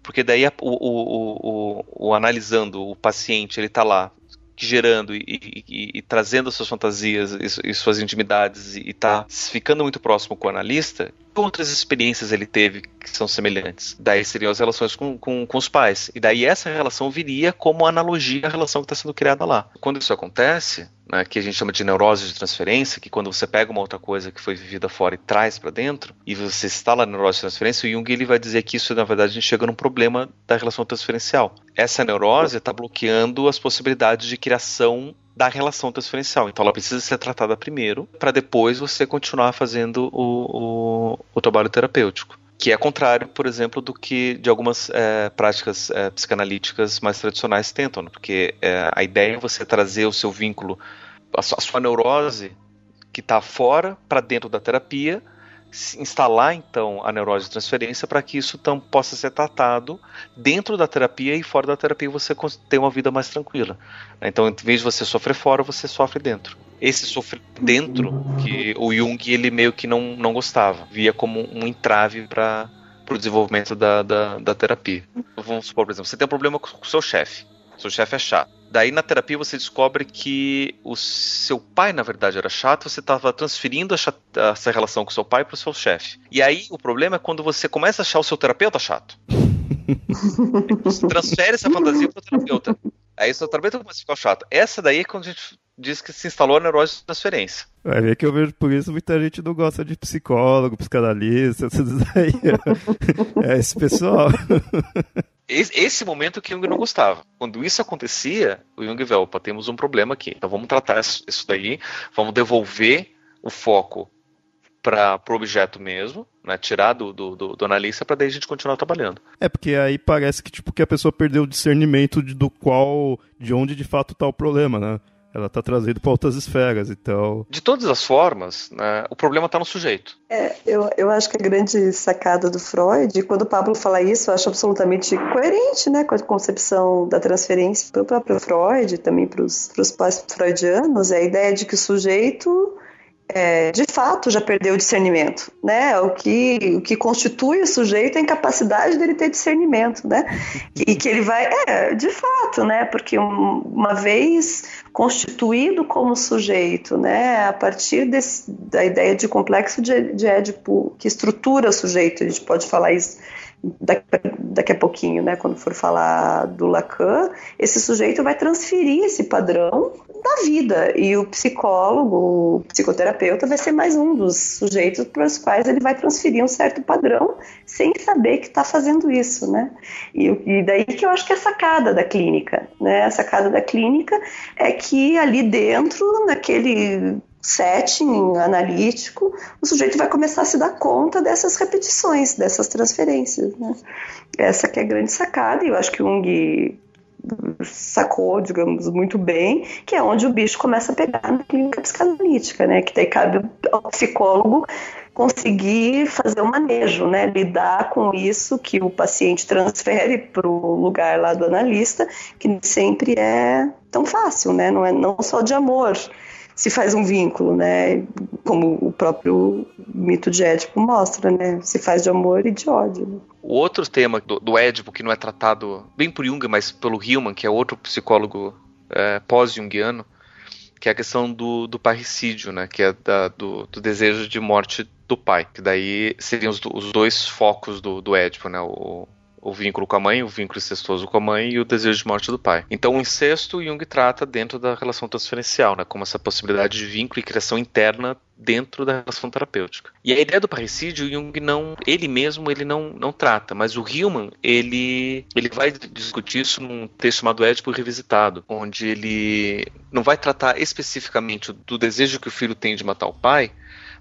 Porque daí o, o, o, o, analisando, o paciente, ele está lá gerando e, e, e, trazendo suas fantasias e, e suas intimidades e está ficando muito próximo com o analista, outras experiências ele teve que são semelhantes? Daí seriam as relações com, com, com os pais. E daí essa relação viria como analogia à relação que está sendo criada lá. Quando isso acontece, né, que a gente chama de neurose de transferência, que quando você pega uma outra coisa que foi vivida fora e traz para dentro, e você instala a neurose de transferência, o Jung ele vai dizer que isso, na verdade, a gente chega num problema da relação transferencial. Essa neurose está bloqueando as possibilidades de criação da relação transferencial. Então ela precisa ser tratada primeiro, para depois você continuar fazendo o, o, o, trabalho terapêutico. Que é contrário, por exemplo, do que de algumas é, práticas é, psicanalíticas mais tradicionais tentam, né? porque é, a ideia é você trazer o seu vínculo, a sua, a sua neurose que está fora para dentro da terapia, instalar então a neurose de transferência para que isso então, possa ser tratado dentro da terapia e fora da terapia você ter uma vida mais tranquila. Então, em vez de você sofrer fora, você sofre dentro. Esse sofrer dentro que o Jung ele meio que não, não gostava, via como um entrave para o desenvolvimento da, da, da terapia. Vamos supor, por exemplo, você tem um problema com o seu chefe. Seu chefe é chato. Daí na terapia você descobre que o seu pai, na verdade, era chato, você estava transferindo essa relação com o seu pai para o seu chefe. E aí o problema é quando você começa a achar o seu terapeuta chato. <laughs> você transfere essa fantasia para o terapeuta. Aí o seu terapeuta começa a ficar chato. Essa daí é quando a gente diz que se instalou a neurose de transferência. Vai ver que eu vejo por isso muita gente não gosta de psicólogo, psicanalista, tudo isso aí. <laughs> É esse pessoal. <laughs> esse momento que Jung não gostava. Quando isso acontecia, o Jung vê, opa, temos um problema aqui. Então vamos tratar isso daí, vamos devolver o foco para o objeto mesmo, né, tirar do, do, do analista para daí a gente continuar trabalhando. É, porque aí parece que, tipo, que a pessoa perdeu o discernimento de, do qual, de onde de fato está o problema, né? Ela está trazendo para outras esferas, então... De todas as formas, né, o problema está no sujeito. É, eu, eu acho que a grande sacada do Freud, quando o Pablo fala isso, eu acho absolutamente coerente né, com a concepção da transferência para o próprio Freud, também para os pós-freudianos, é a ideia de que o sujeito é, de fato já perdeu o discernimento, né? O que, o que constitui o sujeito é a incapacidade dele ter discernimento, né? E que ele vai, é, de fato, né? Porque um, uma vez constituído como sujeito, né? A partir desse, da ideia de complexo de, de Édipo que estrutura o sujeito, a gente pode falar isso daqui, daqui a pouquinho, né, quando for falar do Lacan, esse sujeito vai transferir esse padrão da vida e o psicólogo, o psicoterapeuta vai ser mais um dos sujeitos para os quais ele vai transferir um certo padrão sem saber que está fazendo isso, né? E, e, daí que eu acho que é a sacada da clínica, né? A sacada da clínica é que ali dentro, naquele setting analítico, o sujeito vai começar a se dar conta dessas repetições, dessas transferências. Né? Essa que é a grande sacada, e eu acho que Jung sacou, digamos, muito bem, que é onde o bicho começa a pegar na clínica psicanalítica, né? Que daí cabe ao psicólogo conseguir fazer o manejo, né? Lidar com isso que o paciente transfere para o lugar lá do analista, que sempre é tão fácil, né? Não é não só de amor, se faz um vínculo, né? Como o próprio mito de Édipo mostra, né? Se faz de amor e de ódio. Né? O outro tema do, do Édipo que não é tratado bem por Jung, mas pelo Hillman, que é outro psicólogo é, pós-jungiano, que é a questão do, do parricídio, né? Que é da, do, do, desejo de morte do pai. Que daí seriam os, os dois focos do, do Édipo, né? O, o vínculo com a mãe, o vínculo incestuoso com a mãe e o desejo de morte do pai. Então, o incesto Jung trata dentro da relação transferencial, né, como essa possibilidade de vínculo e criação interna dentro da relação terapêutica. E a ideia do parricídio, Jung não, ele mesmo, ele não, não trata, mas o Hillman, ele, ele vai discutir isso num texto chamado Édipo Revisitado, onde ele não vai tratar especificamente do desejo que o filho tem de matar o pai,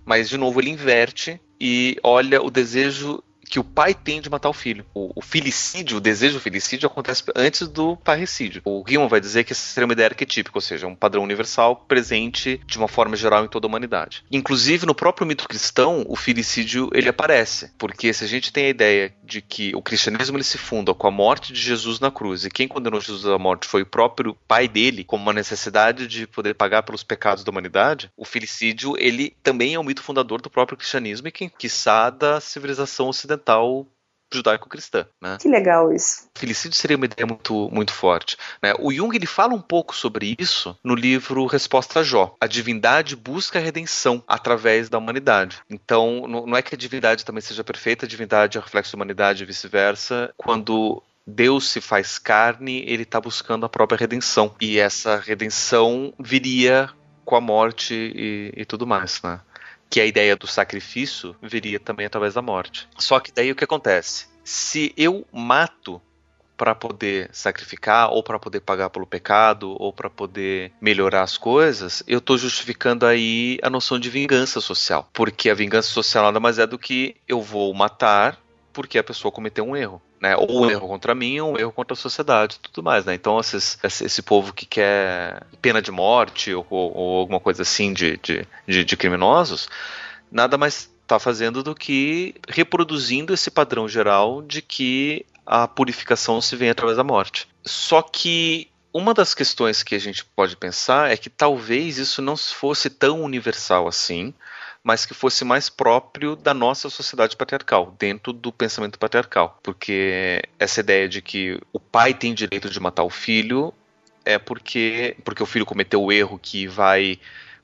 mas de novo ele inverte e olha o desejo que o pai tem de matar o filho. O, o filicídio, o desejo do filicídio acontece antes do parricídio. O Gilman vai dizer que essa seria uma ideia arquetípica, ou seja, um padrão universal presente de uma forma geral em toda a humanidade. Inclusive, no próprio mito cristão, o filicídio ele aparece, porque se a gente tem a ideia de que o cristianismo ele se funda com a morte de Jesus na cruz e quem condenou Jesus à morte foi o próprio pai dele, como uma necessidade de poder pagar pelos pecados da humanidade, o filicídio ele também é um mito fundador do próprio cristianismo e que, quiçá, da civilização ocidental ocidental judaico-cristã. Né? Que legal isso. Felicídio seria uma ideia muito, muito forte. Né? O Jung ele fala um pouco sobre isso no livro Resposta a Jó. A divindade busca a redenção através da humanidade. Então, não é que a divindade também seja perfeita, a divindade é reflexo da humanidade e vice-versa. Quando Deus se faz carne, ele está buscando a própria redenção. E essa redenção viria com a morte e, e tudo mais, né? Que a ideia do sacrifício viria também através da morte. Só que daí o que acontece? Se eu mato para poder sacrificar ou para poder pagar pelo pecado ou para poder melhorar as coisas, eu estou justificando aí a noção de vingança social, porque a vingança social nada mais é do que eu vou matar porque a pessoa cometeu um erro. Né? Ou um erro contra mim, ou um erro contra a sociedade, tudo mais, né? Então esses, esse povo que quer pena de morte ou, ou alguma coisa assim de, de, de, de criminosos, nada mais está fazendo do que reproduzindo esse padrão geral de que a purificação se vem através da morte. Só que uma das questões que a gente pode pensar é que talvez isso não fosse tão universal assim, mas que fosse mais próprio da nossa sociedade patriarcal, dentro do pensamento patriarcal. Porque essa ideia de que o pai tem direito de matar o filho é porque, porque o filho cometeu o erro que vai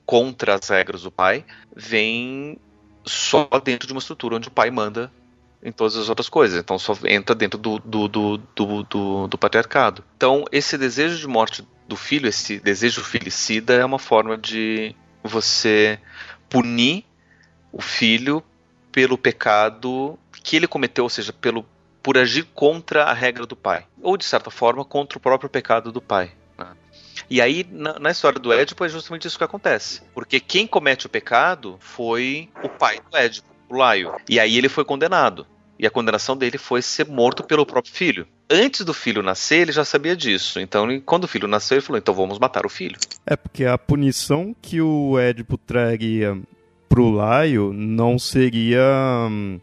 contra as regras do pai, vem só dentro de uma estrutura onde o pai manda em todas as outras coisas. Então só entra dentro do, do, do, do, do, do patriarcado. Então esse desejo de morte do filho, esse desejo filicida, é uma forma de você punir o filho pelo pecado que ele cometeu, ou seja, pelo por agir contra a regra do pai, ou de certa forma contra o próprio pecado do pai. Né? E aí, na, na, história do Édipo, é justamente isso que acontece. Porque quem comete o pecado foi o pai do Édipo, o Laio. E aí ele foi condenado. E a condenação dele foi ser morto pelo próprio filho. Antes do filho nascer, ele já sabia disso. Então, quando o filho nasceu, ele falou: então vamos matar o filho. É, porque a punição que o Édipo traria pro Laio não seria. Hum,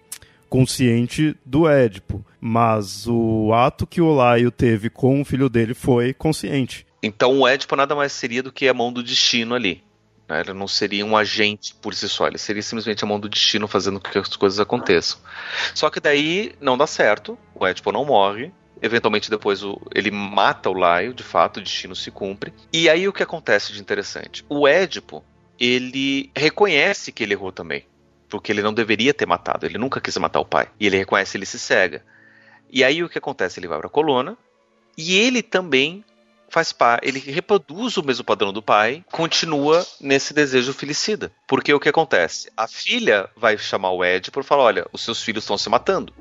consciente do Édipo, mas o ato que o Laio teve com o filho dele foi consciente. Então o Édipo nada mais seria do que a mão do destino ali. Né? Ele não seria um agente por si só, ele seria simplesmente a mão do destino fazendo com que as coisas aconteçam. Só que daí não dá certo, o Édipo não morre, eventualmente depois o, ele mata o Laio, de fato, o destino se cumpre. E aí o que acontece de interessante? O Édipo, ele reconhece que ele errou também porque ele não deveria ter matado, ele nunca quis matar o pai. E ele reconhece, ele se cega. E aí o que acontece? Ele vai para a coluna e ele também faz parte, ele reproduz o mesmo padrão do pai, continua nesse desejo filicida. Porque o que acontece? A filha vai chamar o Ed por falar: olha, os seus filhos estão se matando.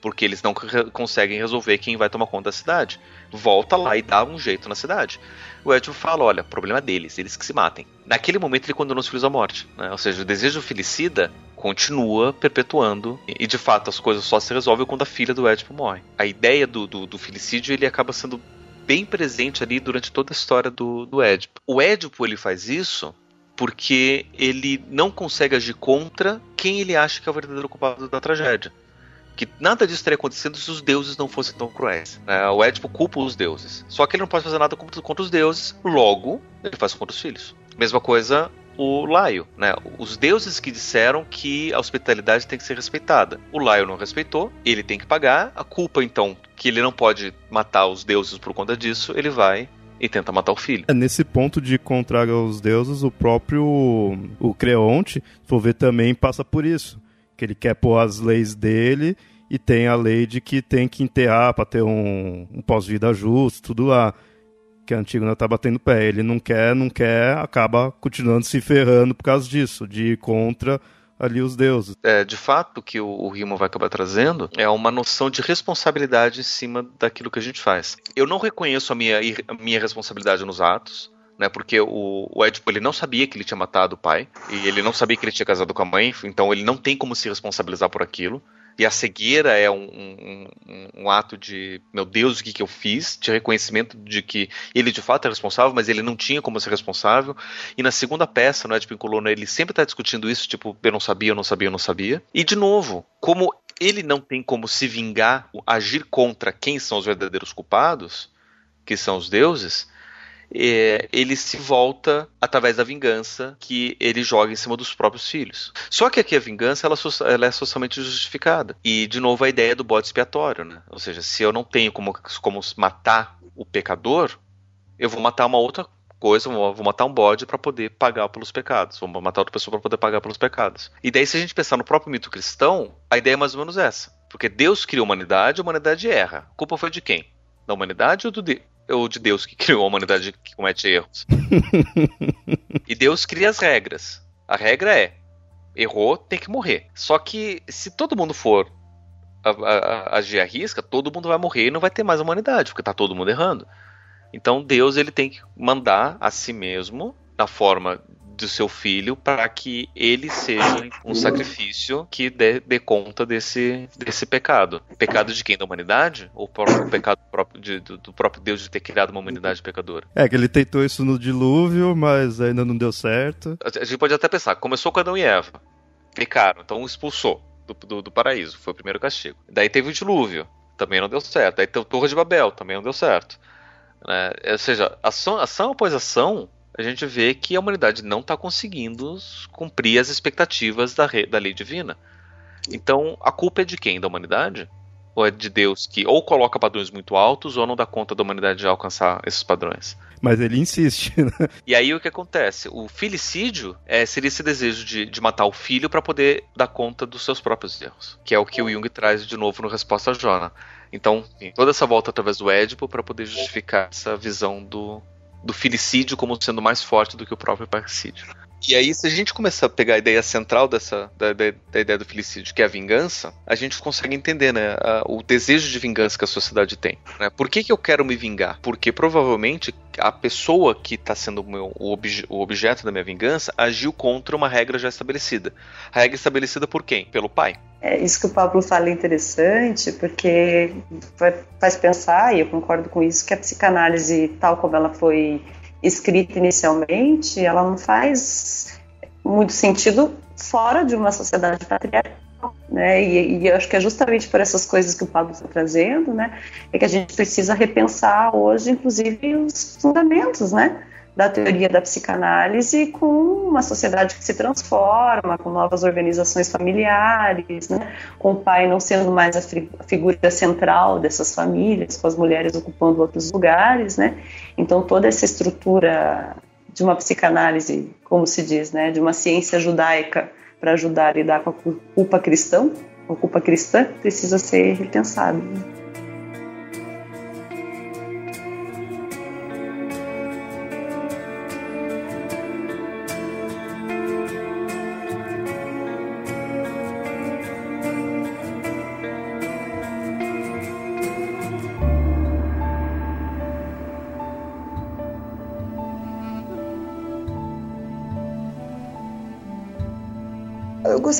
Porque eles não conseguem resolver quem vai tomar conta da cidade. Volta lá e dá um jeito na cidade o Edward fala: olha, problema deles, eles que se matem. Naquele momento ele condenou os filhos à morte. Né? Ou seja, o desejo filicida continua perpetuando e de fato as coisas só se resolvem quando a filha do Édipo morre. A ideia do, do, do filicídio ele acaba sendo bem presente ali durante toda a história do, do. O Édipo ele faz isso porque ele não consegue agir contra quem ele acha que é o verdadeiro culpado da tragédia que nada disso teria acontecido se os deuses não fossem tão cruéis. Né? O Édipo culpa os deuses. Só que ele não pode fazer nada contra os deuses, logo, ele faz contra os filhos. Mesma coisa o Laio, né? Os deuses que disseram que a hospitalidade tem que ser respeitada. O Laio não respeitou, ele tem que pagar. A culpa, então, que ele não pode matar os deuses por conta disso, ele vai e tenta matar o filho. É, nesse ponto de contrário aos deuses, o próprio o Creonte, se for ver também, passa por isso. Que ele quer pôr as leis dele e tem a lei de que tem que enterrar para ter um, um pós-vida justo, tudo lá. Que a Antígona tá batendo pé. Ele não quer, não quer, acaba continuando se ferrando por causa disso, de ir contra ali os deuses. É, de fato, o que o, Rimo vai acabar trazendo é uma noção de responsabilidade em cima daquilo que a gente faz. Eu não reconheço a minha, a minha responsabilidade nos atos, né? Porque o, o Edipo ele não sabia que ele tinha matado o pai e ele não sabia que ele tinha casado com a mãe, então ele não tem como se responsabilizar por aquilo e a cegueira é um, um, um, ato de, meu Deus, o que, que eu fiz? De reconhecimento de que ele de fato é responsável, mas ele não tinha como ser responsável. E na segunda peça, no Edip Coluna, ele sempre está discutindo isso, tipo, eu não sabia, eu não sabia, eu não sabia. E de novo, como ele não tem como se vingar, agir contra quem são os verdadeiros culpados, que são os deuses, é, ele se volta através da vingança que ele joga em cima dos próprios filhos. Só que aqui a vingança ela, ela é socialmente justificada. E, de novo, a ideia do bode expiatório, né? Ou seja, se eu não tenho como, como matar o pecador, eu vou matar uma outra coisa, vou matar um bode para poder pagar pelos pecados, vou matar outra pessoa para poder pagar pelos pecados. E daí, se a gente pensar no próprio mito cristão, a ideia é mais ou menos essa. Porque Deus criou a humanidade, a humanidade erra. A culpa foi de quem? Da humanidade ou do, de ou de Deus que <laughs> criou a humanidade que comete erros? e Deus cria as regras. A regra é: errou, tem que morrer. Só que se todo mundo for agir à risca, todo mundo vai morrer e não vai ter mais humanidade, porque tá todo mundo errando. Então Deus ele tem que mandar a si mesmo, na forma do seu filho para que ele seja um sacrifício que dê, dê, conta desse, desse pecado. Pecado de quem? Da humanidade? Ou o pecado próprio de, do, do, próprio Deus de ter criado uma humanidade pecadora? É, que ele tentou isso no dilúvio, mas ainda não deu certo. A gente pode até pensar, começou com Adão e Eva. Pecaram, então expulsou do, do, do paraíso, foi o primeiro castigo. Daí teve o dilúvio, também não deu certo. Daí teve o Torre de Babel, também não deu certo. Né? Ou seja, ação, ação após ação, a gente vê que a humanidade não está conseguindo cumprir as expectativas da, da lei divina. Então, a culpa é de quem? Da humanidade? Ou é de Deus que ou coloca padrões muito altos ou não dá conta da humanidade de alcançar esses padrões? Mas ele insiste. <laughs> Né? E aí o que acontece? O filicídio é, seria esse desejo de, de matar o filho para poder dar conta dos seus próprios erros, que é o que o Jung traz de novo no Resposta a Jona. Então, toda essa volta através do Édipo para poder justificar essa visão do, do filicídio como sendo mais forte do que o próprio parricídio. E aí, se a gente começar a pegar a ideia central dessa da, da, da ideia do felicídio, que é a vingança, a gente consegue entender, né, a, o desejo de vingança que a sociedade tem. Né? Por que, que eu quero me vingar? Porque provavelmente a pessoa que está sendo o, meu, o, obje, o, objeto da minha vingança agiu contra uma regra já estabelecida. A regra estabelecida por quem? Pelo pai. É, isso que o Pablo fala é interessante, porque faz pensar, e eu concordo com isso, que a psicanálise, tal como ela foi escrita inicialmente, ela não faz muito sentido fora de uma sociedade patriarcal. Né? E, e acho que é justamente por essas coisas que o Pablo está trazendo, né, é que a gente precisa repensar hoje, inclusive, os fundamentos, né, da teoria da psicanálise com uma sociedade que se transforma, com novas organizações familiares, né? com o pai não sendo mais a, figura central dessas famílias, com as mulheres ocupando outros lugares. Né? Então, toda essa estrutura de uma psicanálise, como se diz, né? de uma ciência judaica para ajudar a lidar com a culpa cristã, a culpa cristã precisa ser repensada. Né?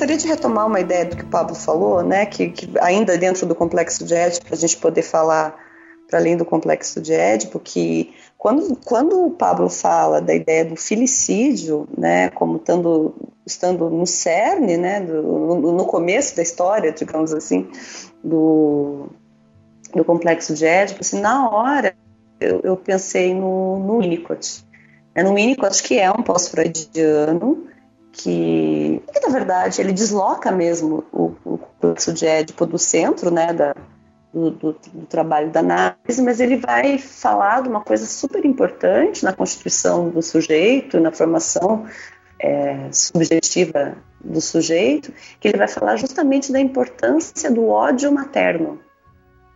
Gostaria de retomar uma ideia do que o Pablo falou, né, que, que ainda dentro do complexo de Édipo, para a gente poder falar para além do complexo de Édipo, que quando, quando o Pablo fala da ideia do filicídio, né, como estando, estando no cerne, né, do, no, no, começo da história, digamos assim, do, do complexo de Édipo, assim, na hora eu, eu pensei no, no Winnicott. É no Winnicott, que é um pós-freudiano, que, que, na verdade ele desloca mesmo o, o complexo de Édipo do centro, né, da, do, do, do, trabalho da análise, mas ele vai falar de uma coisa super importante na constituição do sujeito, na formação é, subjetiva do sujeito, que ele vai falar justamente da importância do ódio materno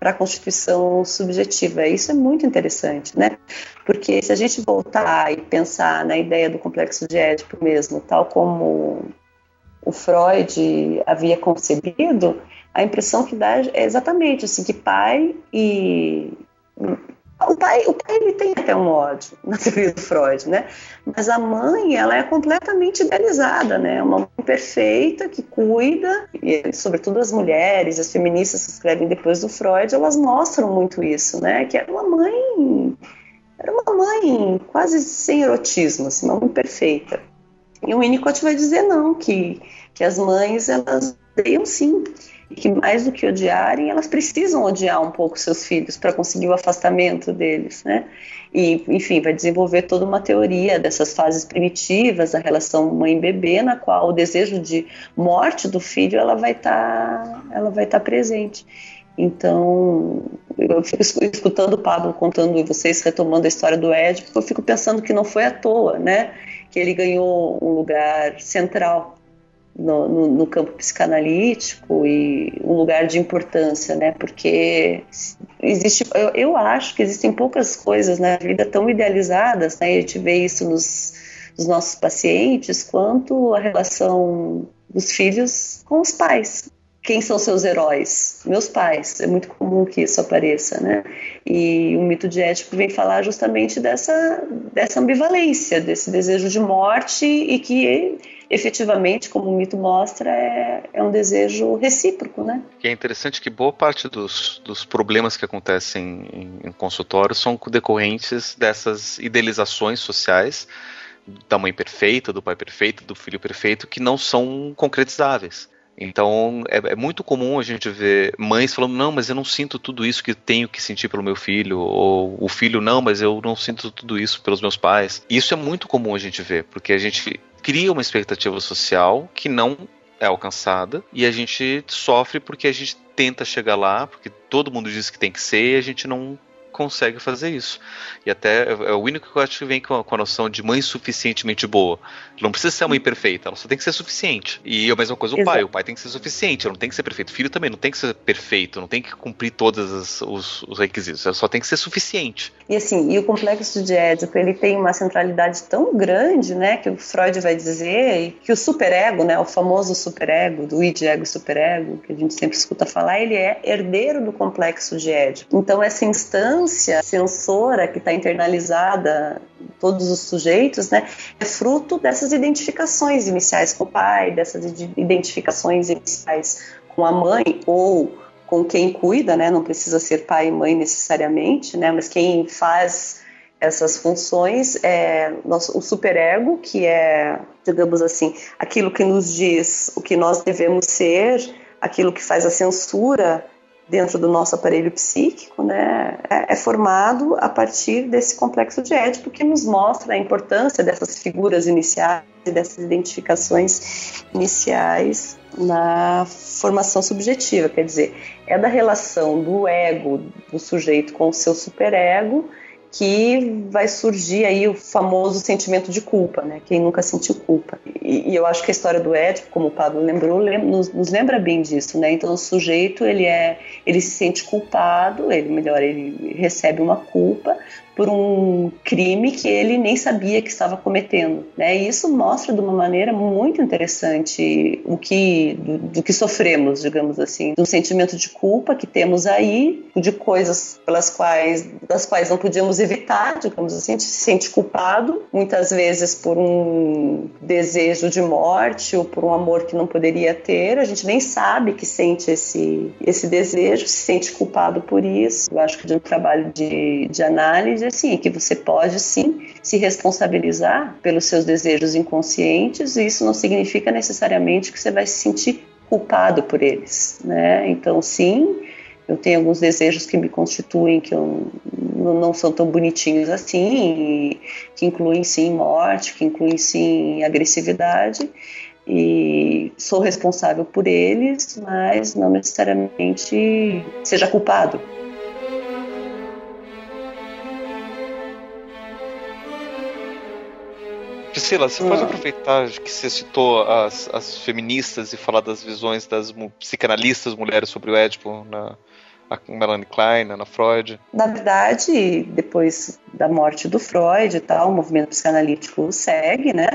para a constituição subjetiva. Isso é muito interessante, né? Porque se a gente voltar e pensar na ideia do complexo de Édipo mesmo, tal como o Freud havia concebido, a impressão que dá é exatamente assim que pai e o pai, o pai ele tem até um ódio <laughs> na teoria do Freud, né? Mas a mãe, ela é completamente idealizada, né? Uma mãe perfeita que cuida, e sobretudo as mulheres, as feministas que escrevem depois do Freud, elas mostram muito isso, né? Que era uma mãe, era uma mãe quase sem erotismo, assim, uma mãe perfeita. E o Winnicott vai dizer não, que, que as mães, elas odeiam sim e que mais do que odiarem, elas precisam odiar um pouco seus filhos para conseguir o afastamento deles, né? E, enfim, vai desenvolver toda uma teoria dessas fases primitivas da relação mãe-bebê, na qual o desejo de morte do filho ela vai estar, tá, ela vai estar tá presente. Então, eu fico escutando o Pablo contando e vocês retomando a história do Édipo, eu fico pensando que não foi à toa, né? Que ele ganhou um lugar central no, no, no, campo psicanalítico e um lugar de importância, né? Porque existe, eu, eu, acho que existem poucas coisas na vida tão idealizadas, né? A gente vê isso nos, nos nossos pacientes, quanto a relação dos filhos com os pais. Quem são seus heróis? Meus pais. É muito comum que isso apareça, né? E o mito de Édipo vem falar justamente dessa, dessa ambivalência, desse desejo de morte e que efetivamente, como o mito mostra, é, é um desejo recíproco, né? E é interessante que boa parte dos, dos problemas que acontecem em, em consultório são decorrentes dessas idealizações sociais da mãe perfeita, do pai perfeito, do filho perfeito, que não são concretizáveis. Então é, é, muito comum a gente ver mães falando: não, mas eu não sinto tudo isso que tenho que sentir pelo meu filho, ou o filho, não, mas eu não sinto tudo isso pelos meus pais. Isso é muito comum a gente ver, porque a gente cria uma expectativa social que não é alcançada e a gente sofre porque a gente tenta chegar lá, porque todo mundo diz que tem que ser e a gente não consegue fazer isso. E até é o único que eu acho que vem com a, com a noção de mãe suficientemente boa. Não precisa ser uma mãe perfeita, ela só tem que ser suficiente. E a mesma coisa o Exato. pai, o pai tem que ser suficiente, não tem que ser perfeito. O filho também não tem que ser perfeito, não tem que cumprir todos os, os requisitos, ela só tem que ser suficiente. E assim, e o complexo de Édipo, ele tem uma centralidade tão grande, né, que o Freud vai dizer, que o superego, né, o famoso superego, do id, ego e superego, que a gente sempre escuta falar, ele é herdeiro do complexo de Édipo. Então essa instância sensora que está internalizada em todos os sujeitos, né, é fruto dessas identificações iniciais com o pai, dessas identificações iniciais com a mãe ou com quem cuida, né? Não precisa ser pai e mãe necessariamente, né? Mas quem faz essas funções é o superego, que é, digamos assim, aquilo que nos diz o que nós devemos ser, aquilo que faz a censura dentro do nosso aparelho psíquico, né, é, é, formado a partir desse complexo de Édipo que nos mostra a importância dessas figuras iniciais e dessas identificações iniciais na formação subjetiva, quer dizer, é da relação do ego do sujeito com o seu superego que vai surgir aí o famoso sentimento de culpa, né? Quem nunca sentiu culpa. E, e eu acho que a história do Édipo, como o Pablo lembrou, lem nos, nos, lembra bem disso, né? Então o sujeito ele é, ele se sente culpado, ele melhor ele recebe uma culpa, por um crime que ele nem sabia que estava cometendo. Né? E isso mostra de uma maneira muito interessante o que do, do, que sofremos, digamos assim, do sentimento de culpa que temos aí, de coisas pelas quais das quais não podíamos evitar, digamos assim, a gente se sente culpado muitas vezes por um desejo de morte ou por um amor que não poderia ter, a gente nem sabe que sente esse esse desejo, se sente culpado por isso. Eu acho que de um trabalho de, de análise dizer assim, que você pode sim se responsabilizar pelos seus desejos inconscientes, e isso não significa necessariamente que você vai se sentir culpado por eles, né? Então, sim, eu tenho alguns desejos que me constituem que eu não são tão bonitinhos assim, que incluem sim morte, que incluem sim agressividade, e sou responsável por eles, mas não necessariamente seja culpado. Priscila, você pode ah. aproveitar que você citou as, as feministas e falar das visões das psicanalistas mulheres sobre o Édipo na a Melanie Klein, Ana Freud? Na verdade, depois da morte do Freud e tal, o movimento psicanalítico segue, né?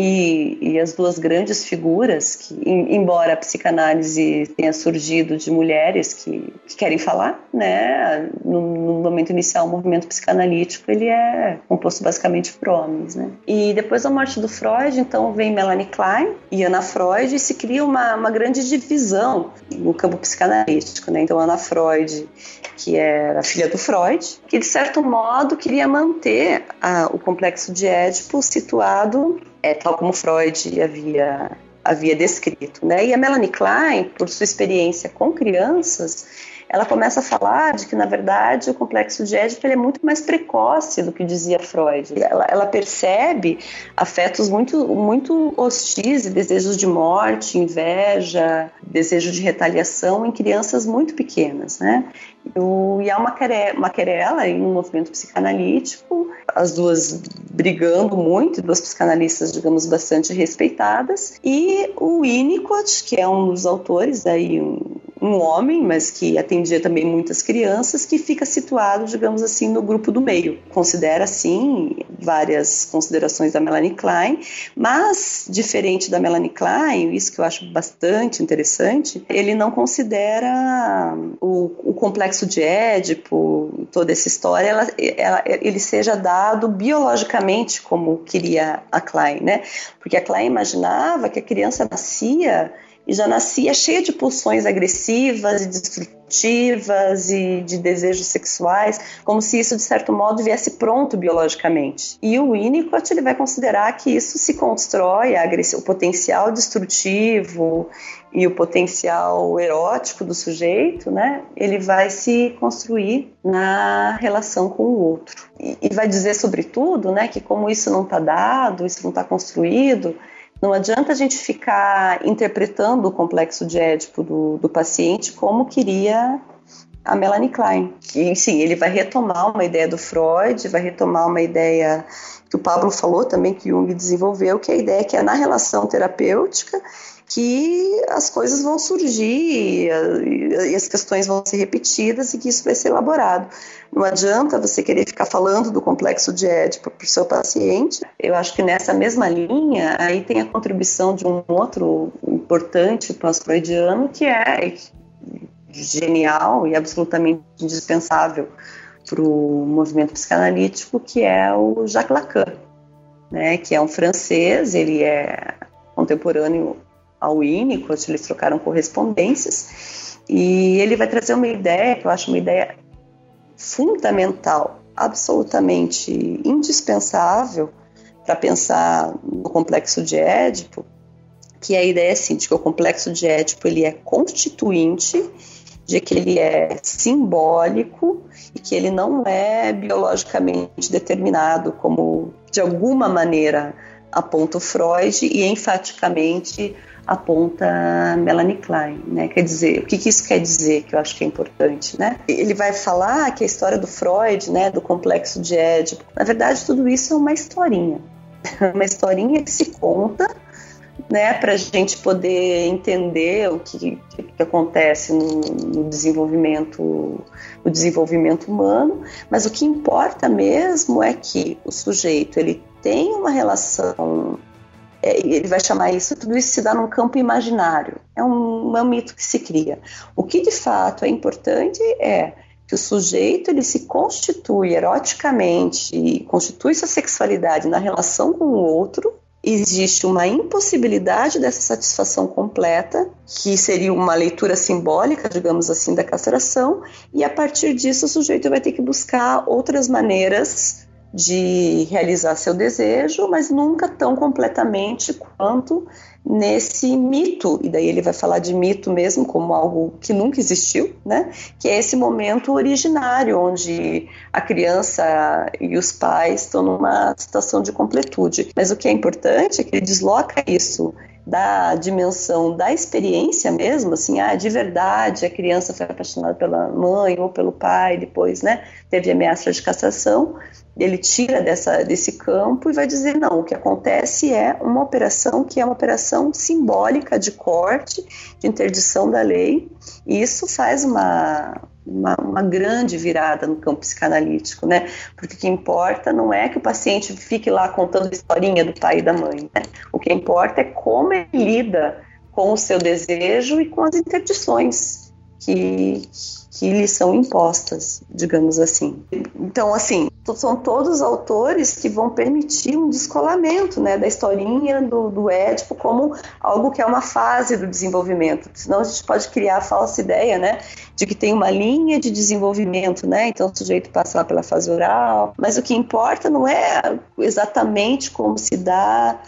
E, e as duas grandes figuras, que, embora a psicanálise tenha surgido de mulheres que, que querem falar, né, no, no, momento inicial o movimento psicanalítico ele é composto basicamente por homens, né. E depois da morte do Freud, então vem Melanie Klein e Ana Freud e se cria uma, uma grande divisão no campo psicanalítico, né. Então Ana Freud, que era filha do Freud, que de certo modo queria manter a, o complexo de Édipo situado é, tal como Freud havia, havia descrito. Né? E a Melanie Klein, por sua experiência com crianças, ela começa a falar de que, na verdade, o complexo de Édipo é muito mais precoce do que dizia Freud. Ela, ela, percebe afetos muito, muito hostis e desejos de morte, inveja, desejo de retaliação em crianças muito pequenas, né? O, e há uma, querela, uma querela em um movimento psicanalítico, as duas brigando muito, duas psicanalistas, digamos, bastante respeitadas, e o Winnicott, que é um dos autores, aí, um, um homem, mas que atendia também muitas crianças, que fica situado, digamos assim, no grupo do meio. Considera, sim, várias considerações da Melanie Klein, mas, diferente da Melanie Klein, isso que eu acho bastante interessante, ele não considera o, o complexo de Édipo, toda essa história, ela, ela, ele seja dado biologicamente como queria a Klein, né? Porque a Klein imaginava que a criança nascia e já nascia cheia de pulsões agressivas e destrutivas e de desejos sexuais, como se isso de certo modo viesse pronto biologicamente. E o Winnicott ele vai considerar que isso se constrói, o potencial destrutivo e o potencial erótico do sujeito, né? Ele vai se construir na relação com o outro e, e vai dizer sobretudo, né, que como isso não está dado, isso não está construído não adianta a gente ficar interpretando o complexo de Édipo do, do paciente como queria a Melanie Klein. E sim, ele vai retomar uma ideia do Freud, vai retomar uma ideia que o Pablo falou também, que Jung desenvolveu, que é a ideia que é na relação terapêutica que as coisas vão surgir e as questões vão ser repetidas e que isso vai ser elaborado. Não adianta você querer ficar falando do complexo de Édipo para o seu paciente. Eu acho que nessa mesma linha, aí tem a contribuição de um outro importante pós-freudiano, que é genial e absolutamente indispensável para o movimento psicanalítico, que é o Jacques Lacan, né, que é um francês, ele é contemporâneo ao Winnicott, eles trocaram correspondências, e ele vai trazer uma ideia que eu acho uma ideia fundamental, absolutamente indispensável para pensar no complexo de Édipo, que é a ideia assim, de que o complexo de Édipo ele é constituinte, de que ele é simbólico e que ele não é biologicamente determinado, como de alguma maneira aponta o Freud e enfaticamente aponta Melanie Klein, né? Quer dizer, o que, que, isso quer dizer que eu acho que é importante, né? Ele vai falar que a história do Freud, né, do complexo de Édipo, na verdade tudo isso é uma historinha, <laughs> uma historinha que se conta, né, para a gente poder entender o que, que acontece no, no desenvolvimento desenvolvimento humano, mas o que importa mesmo é que o sujeito ele tem uma relação é, ele vai chamar isso, tudo isso se dá num campo imaginário. É um, é um mito que se cria. O que de fato é importante é que o sujeito ele se constitui eroticamente constitui sua sexualidade na relação com o outro. Existe uma impossibilidade dessa satisfação completa, que seria uma leitura simbólica, digamos assim, da castração, e a partir disso o sujeito vai ter que buscar outras maneiras de realizar seu desejo, mas nunca tão completamente quanto nesse mito, e daí ele vai falar de mito mesmo como algo que nunca existiu, né? Que é esse momento originário onde a criança e os pais estão numa situação de completude. Mas o que é importante é que ele desloca isso da dimensão da experiência mesmo, assim, ah, de verdade a criança foi apaixonada pela mãe ou pelo pai, depois, né, teve ameaça de castração, ele tira dessa, desse campo e vai dizer não, o que acontece é uma operação que é uma operação simbólica de corte, de interdição da lei, e isso faz uma, uma, uma, grande virada no campo psicanalítico, né? Porque o que importa não é que o paciente fique lá contando a historinha do pai e da mãe, né? O que importa é como ele lida com o seu desejo e com as interdições que, que lhe são impostas, digamos assim. Então, assim, são todos autores que vão permitir um descolamento né, da historinha do, do Édipo como algo que é uma fase do desenvolvimento. Senão a gente pode criar a falsa ideia né, de que tem uma linha de desenvolvimento, né? Então o sujeito passa lá pela fase oral, mas o que importa não é exatamente como se dá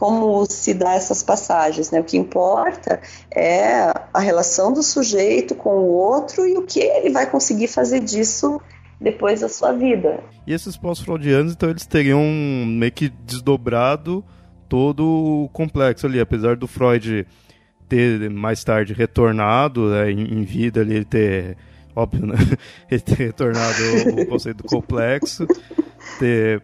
como se dá essas passagens, né? O que importa é a relação do sujeito com o outro e o que ele vai conseguir fazer disso depois da sua vida. E esses pós-freudianos, então, eles teriam meio que desdobrado todo o complexo ali, apesar do Freud ter mais tarde retornado né, em, vida, ali, ele ter, óbvio, né, <laughs> ele ter retornado o conceito do <laughs> complexo, ter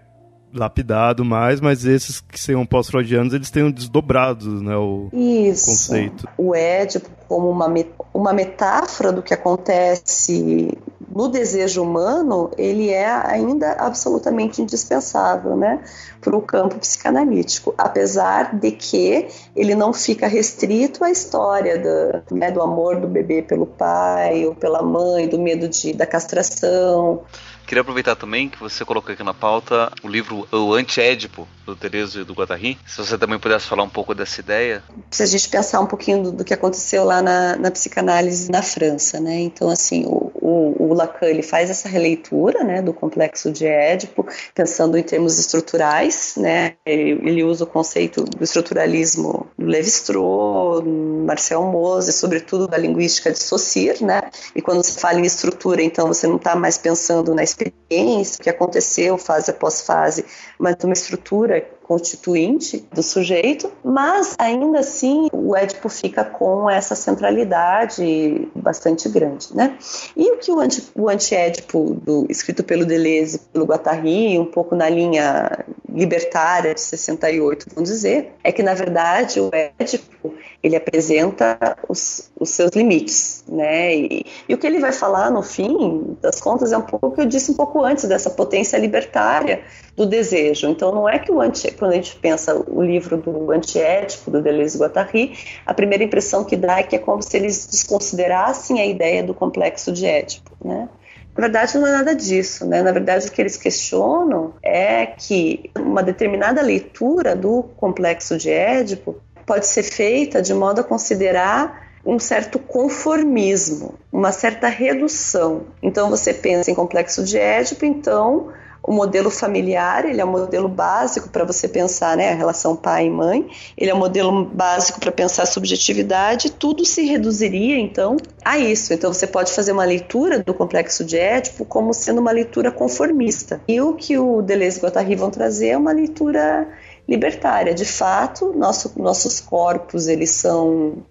lapidado mais, mas esses que seriam pós-freudianos, eles têm desdobrado né, o Isso. conceito. O Édipo como uma, uma metáfora do que acontece no desejo humano, ele é ainda absolutamente indispensável, né, para o campo psicanalítico, apesar de que ele não fica restrito à história do, né, do amor do bebê pelo pai ou pela mãe, do medo de, da castração. Queria aproveitar também que você colocou aqui na pauta o livro O Anti-Édipo, do Terezo e do Guattari. Se você também pudesse falar um pouco dessa ideia. Se a gente pensar um pouquinho do, do que aconteceu lá na, na, psicanálise na França, né? Então, assim, o, o, o, Lacan ele faz essa releitura, né, do complexo de Édipo, pensando em termos estruturais, né? Ele, ele usa o conceito do estruturalismo do Levi-Strauss, Marcel Mose, sobretudo da linguística de Saussure, né? E quando se fala em estrutura, então você não está mais pensando na experiência, que aconteceu fase após fase, mas uma estrutura constituinte do sujeito, mas ainda assim o Édipo fica com essa centralidade bastante grande, né? E o que o, anti, o anti-Édipo, do, escrito pelo Deleuze, pelo Guattari, um pouco na linha libertária de 68, vão dizer, é que na verdade o Édipo ele apresenta os, os seus limites, né? E, e, o que ele vai falar no fim das contas é um pouco o que eu disse um pouco antes dessa potência libertária do desejo. Então não é que o anti, quando a gente pensa o livro do antiético do Deleuze Guattari, a primeira impressão que dá é que é como se eles desconsiderassem a ideia do complexo de Édipo, né? Na verdade, não é nada disso, né? Na verdade, o que eles questionam é que uma determinada leitura do complexo de Édipo pode ser feita de modo a considerar um certo conformismo, uma certa redução. Então você pensa em complexo de Édipo, então o modelo familiar, ele é o modelo básico para você pensar, né, a relação pai e mãe, ele é o modelo básico para pensar a subjetividade, tudo se reduziria então a isso. Então você pode fazer uma leitura do complexo de Édipo como sendo uma leitura conformista. E o que o Deleuze e Guattari vão trazer é uma leitura libertária. De fato, nosso, nossos corpos eles são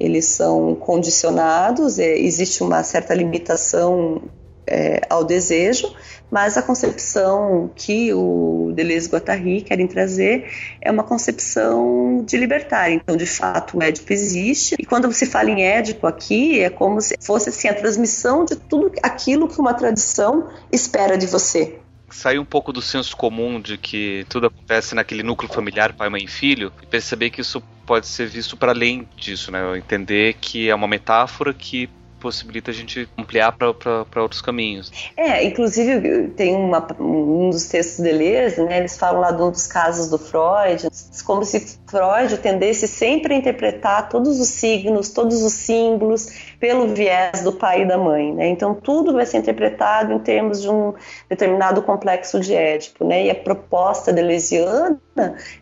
eles são condicionados, é, existe uma certa limitação é, ao desejo, mas a concepção que o Deleuze Guattari querem trazer é uma concepção de libertária. Então, de fato, o Édipo existe, e quando se fala em Édipo aqui, é como se fosse assim, a transmissão de tudo aquilo que uma tradição espera de você sair um pouco do senso comum de que tudo acontece naquele núcleo familiar, pai, mãe e filho, e perceber que isso pode ser visto para além disso, né? Entender que é uma metáfora que possibilita a gente ampliar para outros caminhos. É, inclusive tem uma, um dos textos de Deleuze, né, eles falam lá de um dos casos do Freud, como se Freud tendesse sempre a interpretar todos os signos, todos os símbolos pelo viés do pai e da mãe, né? Então tudo vai ser interpretado em termos de um determinado complexo de Édipo, né? E a proposta deleuziana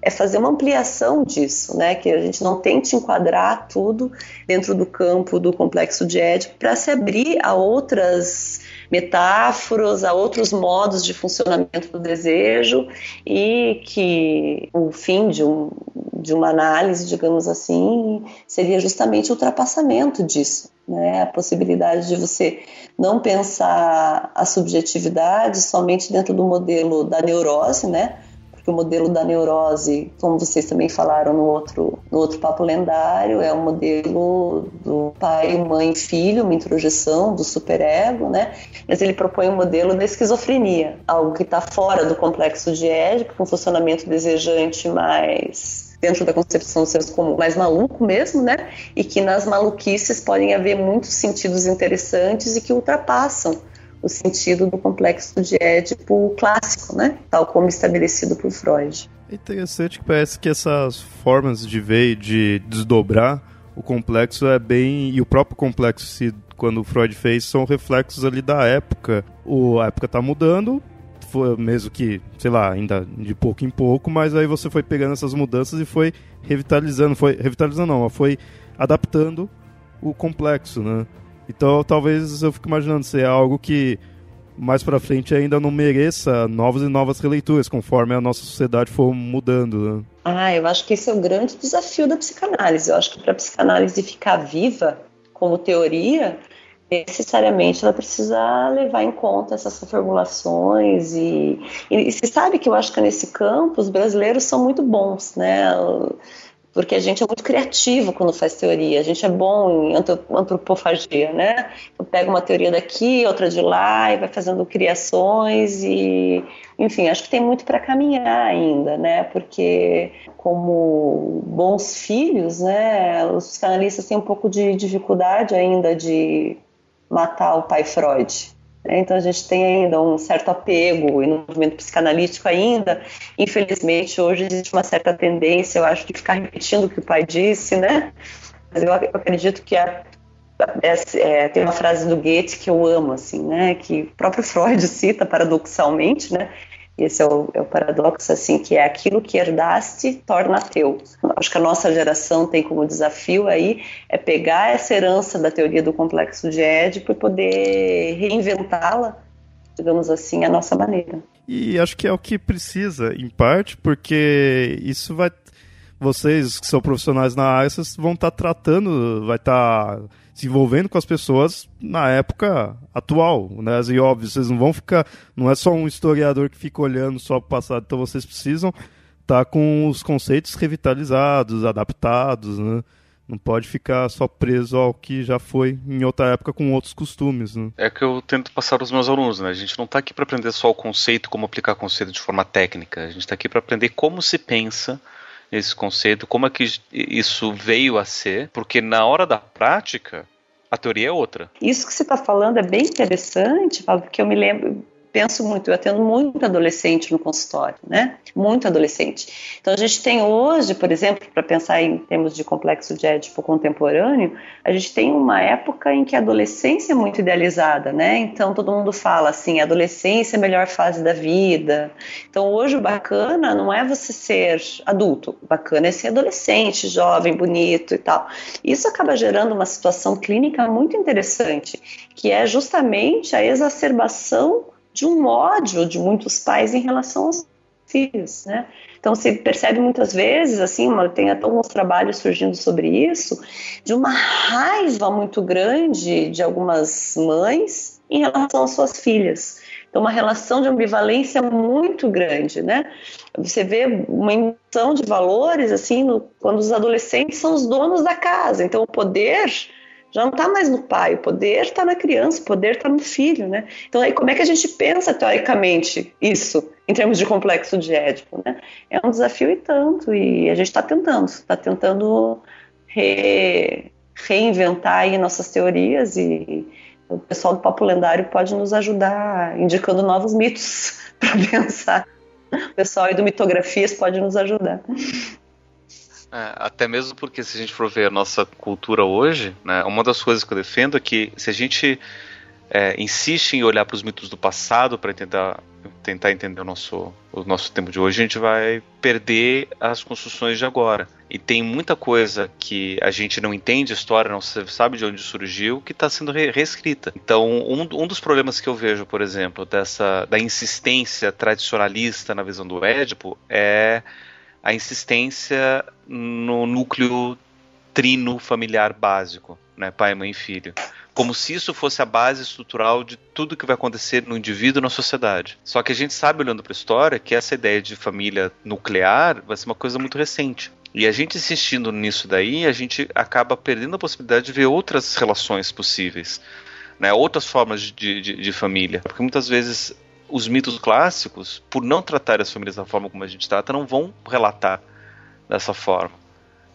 é fazer uma ampliação disso, né? Que a gente não tente enquadrar tudo dentro do campo do complexo de Édipo para se abrir a outras metáforas, a outros modos de funcionamento do desejo e que o fim de, um, de uma análise, digamos assim, seria justamente o ultrapassamento disso. Né? A possibilidade de você não pensar a subjetividade somente dentro do modelo da neurose, né? que o modelo da neurose, como vocês também falaram no outro, no outro papo lendário, é o um modelo do pai, mãe, filho, uma introjeção do superego, né? Mas ele propõe um modelo da esquizofrenia, algo que está fora do complexo de Édipo, com um funcionamento desejante mais dentro da concepção do senso comum, maluco mesmo, né? E que nas maluquices podem haver muitos sentidos interessantes e que ultrapassam o sentido do complexo de Édipo clássico, né? Tal como estabelecido por Freud. É interessante que parece que essas formas de ver e de desdobrar o complexo é bem. E o próprio complexo, se, quando Freud fez, são reflexos ali da época. O, a época está mudando, foi mesmo que, sei lá, ainda de pouco em pouco, mas aí você foi pegando essas mudanças e foi revitalizando, foi revitalizando não, foi adaptando o complexo, né? Então talvez eu fique imaginando se é algo que mais para frente ainda não mereça novas e novas releituras, conforme a nossa sociedade for mudando. Né? Ah, eu acho que esse é o grande desafio da psicanálise. Eu acho que para a psicanálise ficar viva como teoria, necessariamente ela precisa levar em conta essas formulações e, e, e você sabe que eu acho que nesse campo os brasileiros são muito bons, né? porque a gente é muito criativo quando faz teoria, a gente é bom em antropofagia, né? Então, pega uma teoria daqui, outra de lá e vai fazendo criações e, enfim, acho que tem muito para caminhar ainda, né? Porque como bons filhos, né, os psicanalistas têm um pouco de dificuldade ainda de matar o pai Freud, né? Então a gente tem ainda um certo apego e no movimento psicanalítico ainda, infelizmente hoje existe uma certa tendência, eu acho, de ficar repetindo o que o pai disse, né? Mas eu acredito que a, é, tem uma frase do Goethe que eu amo, assim, né? Que o próprio <laughs> Freud cita paradoxalmente, né? Esse é o, é o, paradoxo, assim, que é aquilo que herdaste torna teu. Acho que a nossa geração tem como desafio aí é pegar essa herança da teoria do complexo de Édipo e poder reinventá-la digamos assim, a nossa maneira. E acho que é o que precisa, em parte, porque isso vai. Vocês que são profissionais na área, vocês vão estar tá tratando, vai estar tá se envolvendo com as pessoas na época atual, né? E óbvio, vocês não vão ficar. Não é só um historiador que fica olhando só o passado, então vocês precisam estar tá com os conceitos revitalizados, adaptados, né? Não pode ficar só preso ao que já foi em outra época com outros costumes. Né? É que eu tento passar aos meus alunos, né? A gente não está aqui para aprender só o conceito, como aplicar conceito de forma técnica. A gente está aqui para aprender como se pensa esse conceito, como é que isso veio a ser, porque na hora da prática a teoria é outra. Isso que você está falando é bem interessante, porque eu me lembro, penso muito, eu atendo muito adolescente no consultório, né? Muito adolescente. Então a gente tem hoje, por exemplo, para pensar em termos de complexo de Édipo contemporâneo, a gente tem uma época em que a adolescência é muito idealizada, né? Então todo mundo fala assim, adolescência é a melhor fase da vida. Então hoje o bacana não é você ser adulto, o bacana é ser adolescente, jovem, bonito e tal. Isso acaba gerando uma situação clínica muito interessante, que é justamente a exacerbação de um ódio de muitos pais em relação aos filhos, né? Então se percebe muitas vezes, assim, tem até alguns trabalhos surgindo sobre isso, de uma raiva muito grande de algumas mães em relação às suas filhas. Então uma relação de ambivalência muito grande, né? Você vê uma inversão de valores, assim, no, quando os adolescentes são os donos da casa. Então o poder já não está mais no pai, o poder está na criança, o poder está no filho, né? Então aí como é que a gente pensa teoricamente isso em termos de complexo de Édipo, né? É um desafio e tanto e a gente está tentando, está tentando re, reinventar aí nossas teorias e o pessoal do Papo Lendário pode nos ajudar indicando novos mitos <laughs> para pensar. O pessoal aí do Mitografias pode nos ajudar. É, até mesmo porque se a gente for ver a nossa cultura hoje, né, uma das coisas que eu defendo é que se a gente é, insiste em olhar para os mitos do passado para tentar, tentar entender o nosso, o nosso tempo de hoje, a gente vai perder as construções de agora. E tem muita coisa que a gente não entende a história, não sabe de onde surgiu, que está sendo re reescrita. Então, um, um dos problemas que eu vejo, por exemplo, dessa da insistência tradicionalista na visão do Édipo é a insistência no núcleo trino familiar básico, né, pai, mãe e filho. Como se isso fosse a base estrutural de tudo que vai acontecer no indivíduo e na sociedade. Só que a gente sabe, olhando para a história, que essa ideia de família nuclear vai ser uma coisa muito recente. E a gente insistindo nisso daí, a gente acaba perdendo a possibilidade de ver outras relações possíveis. Né, outras formas de, de, de família. Porque muitas vezes os mitos clássicos, por não tratar as famílias da forma como a gente trata, não vão relatar dessa forma.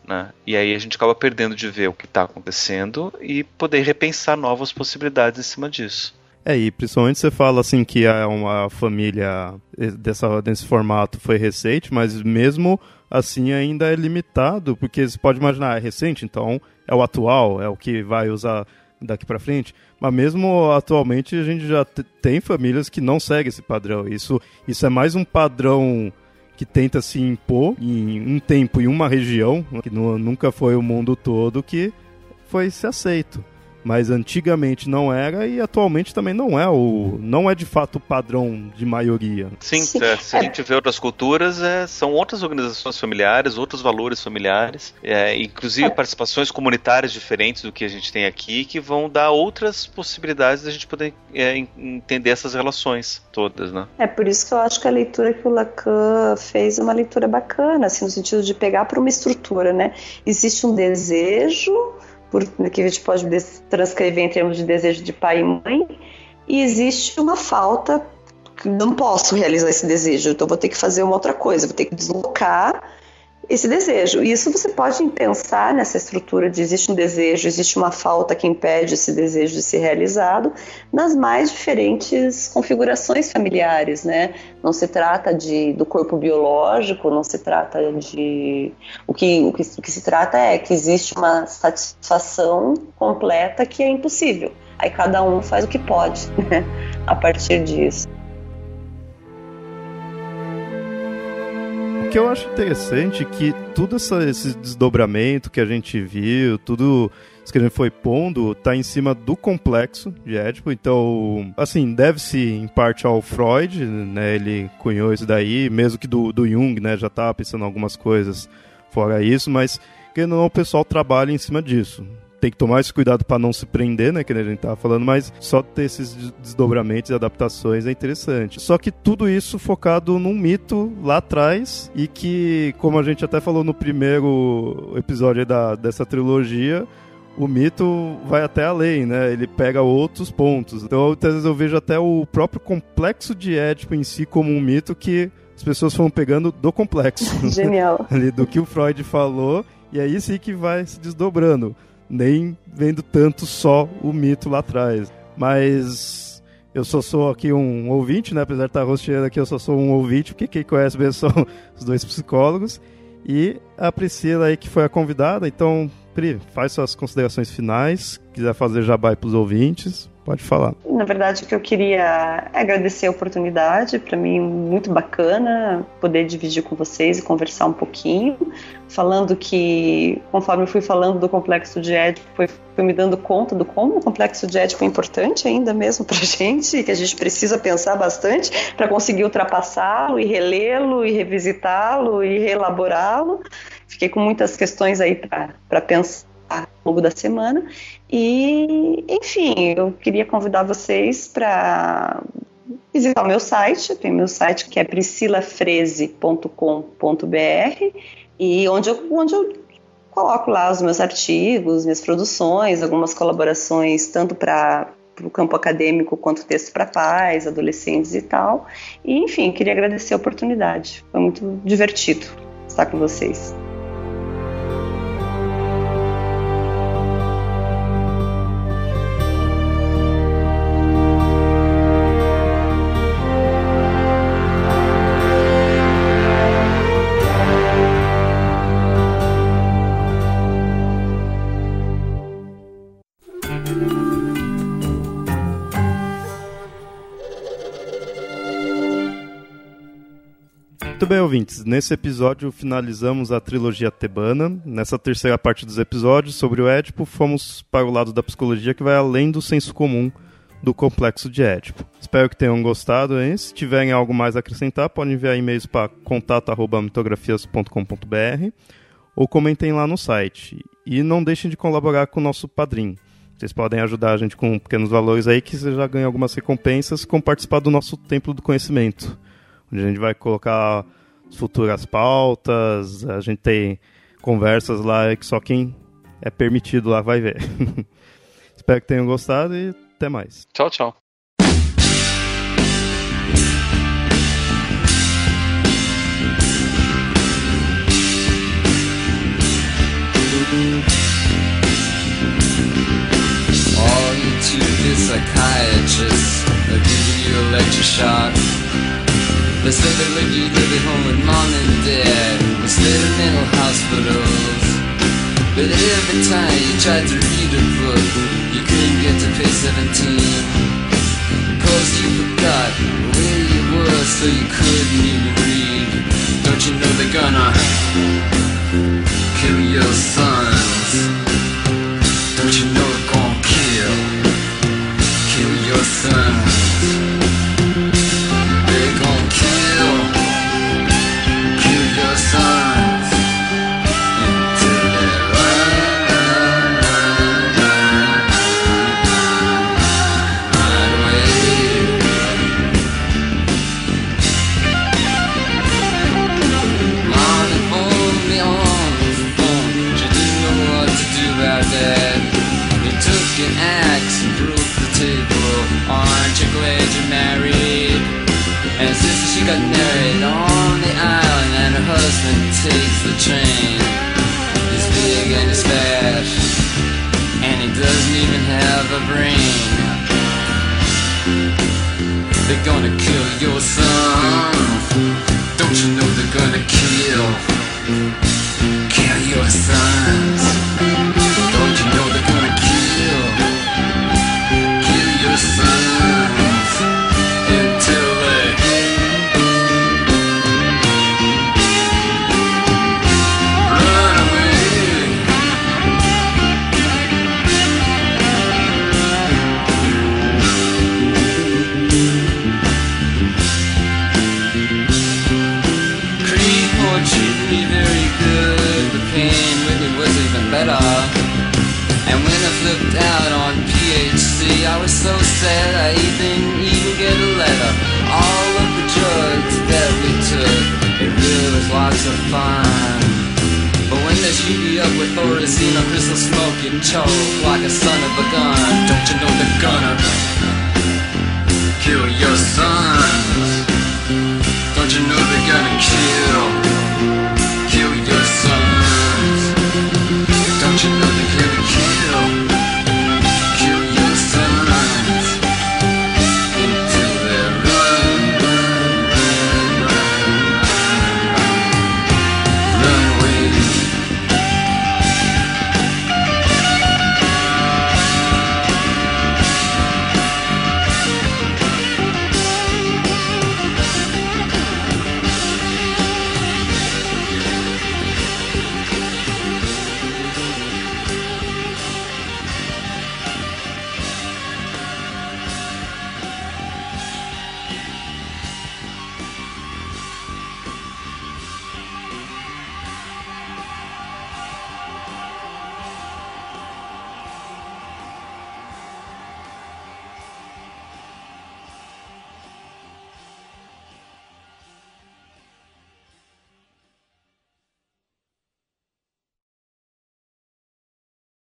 Né? E aí a gente acaba perdendo de ver o que está acontecendo e poder repensar novas possibilidades em cima disso. É, e principalmente você fala assim que é uma família dessa, desse formato foi recente, mas mesmo assim ainda é limitado, porque você pode imaginar, é recente, então é o atual, é o que vai usar daqui para frente. Mas mesmo atualmente a gente já tem famílias que não seguem esse padrão. Isso, isso é mais um padrão que tenta se impor em um tempo e uma região, que nunca foi o mundo todo, que foi se aceito mas antigamente não era e atualmente também não é o não é de fato o padrão de maioria. Sim, é, se a gente vê outras culturas, é, são outras organizações familiares, outros valores familiares, é, inclusive participações comunitárias diferentes do que a gente tem aqui, que vão dar outras possibilidades da gente poder é, entender essas relações todas, né? É por isso que eu acho que a leitura que o Lacan fez é uma leitura bacana, assim, no sentido de pegar para uma estrutura, né? Existe um desejo por, que a gente pode transcrever em termos de desejo de pai e mãe, e existe uma falta, não posso realizar esse desejo, então vou ter que fazer uma outra coisa, vou ter que deslocar esse desejo. E isso você pode pensar nessa estrutura de existe um desejo, existe uma falta que impede esse desejo de ser realizado, nas mais diferentes configurações familiares, né? Não se trata de, do corpo biológico, não se trata de. O que, o que, o que se trata é que existe uma satisfação completa que é impossível. Aí cada um faz o que pode, <laughs> né? A partir disso. Que eu acho interessante é que tudo essa, esse desdobramento que a gente viu, tudo pontos que a gente foi pondo tá em cima do complexo de Édipo. Então, assim, deve-se em parte ao Freud, né? Ele cunhou isso daí, mesmo que do, do Jung, né? Já tava pensando algumas coisas fora isso, mas que não o pessoal trabalha em cima disso tem que tomar esse cuidado para não se prender, né, que a gente tava falando, mas só ter esses desdobramentos e adaptações é interessante. Só que tudo isso focado num mito lá atrás e que, como a gente até falou no primeiro episódio da, dessa trilogia, o mito vai até além, né? Ele pega outros pontos. Então, às vezes eu vejo até o próprio complexo de Édipo em si como um mito que as pessoas foram pegando do complexo. <laughs> Genial. ali, do que o Freud falou, e aí sim que vai se desdobrando nem vendo tanto só o mito lá atrás. Mas eu só sou aqui um ouvinte, né? Apesar de estar rosteando aqui, eu só sou um ouvinte, porque quem conhece mesmo são <laughs> os dois psicólogos. E a Priscila aí que foi a convidada, então, Pri, faz suas considerações finais, quiser fazer jabá para os ouvintes. Pode falar. Na verdade, o que eu queria é agradecer a oportunidade, para mim muito bacana poder dividir com vocês e conversar um pouquinho, falando que, conforme eu fui falando do complexo de Édipo, foi me dando conta do como o complexo de Édipo é importante ainda mesmo para <laughs> gente, que a gente precisa pensar bastante para conseguir ultrapassá-lo e relê-lo e revisitá-lo e reelaborá-lo. Fiquei com muitas questões aí para pensar ao longo da semana. E, enfim, eu queria convidar vocês para visitar o meu site, tem meu site que é priscilafreze.com.br e onde eu, onde eu coloco lá os meus artigos, minhas produções, algumas colaborações, tanto para o campo acadêmico quanto texto para pais, adolescentes e tal. E, enfim, queria agradecer a oportunidade. Foi muito divertido estar com vocês. Bem, ouvintes. Nesse episódio finalizamos a trilogia tebana. Nessa terceira parte dos episódios sobre o Édipo, fomos para o lado da psicologia que vai além do senso comum do complexo de Édipo. Espero que tenham gostado, hein? Se tiverem algo mais a acrescentar, podem enviar e-mails para contato@mitografias.com.br ou comentem lá no site. E não deixem de colaborar com o nosso padrinho. Vocês podem ajudar a gente com pequenos valores aí que você já ganha algumas recompensas com participar do nosso Templo do Conhecimento. Onde a gente vai colocar futuras pautas, a gente tem conversas lá que só quem é permitido lá vai ver. <laughs> Espero que tenham gostado e até mais. Tchau, tchau. Two psychiatrists are giving you a lecture shot. They said they you live at home with mom and dad. Instead of mental hospitals. But every time you tried to read a book You couldn't get to page 17 Cause you forgot where you were So you couldn't even read. Don't you know they're gonna Kill your sons She got married on the island and her husband takes the train. He's big and he's fat, and he doesn't even have a brain. They're gonna kill your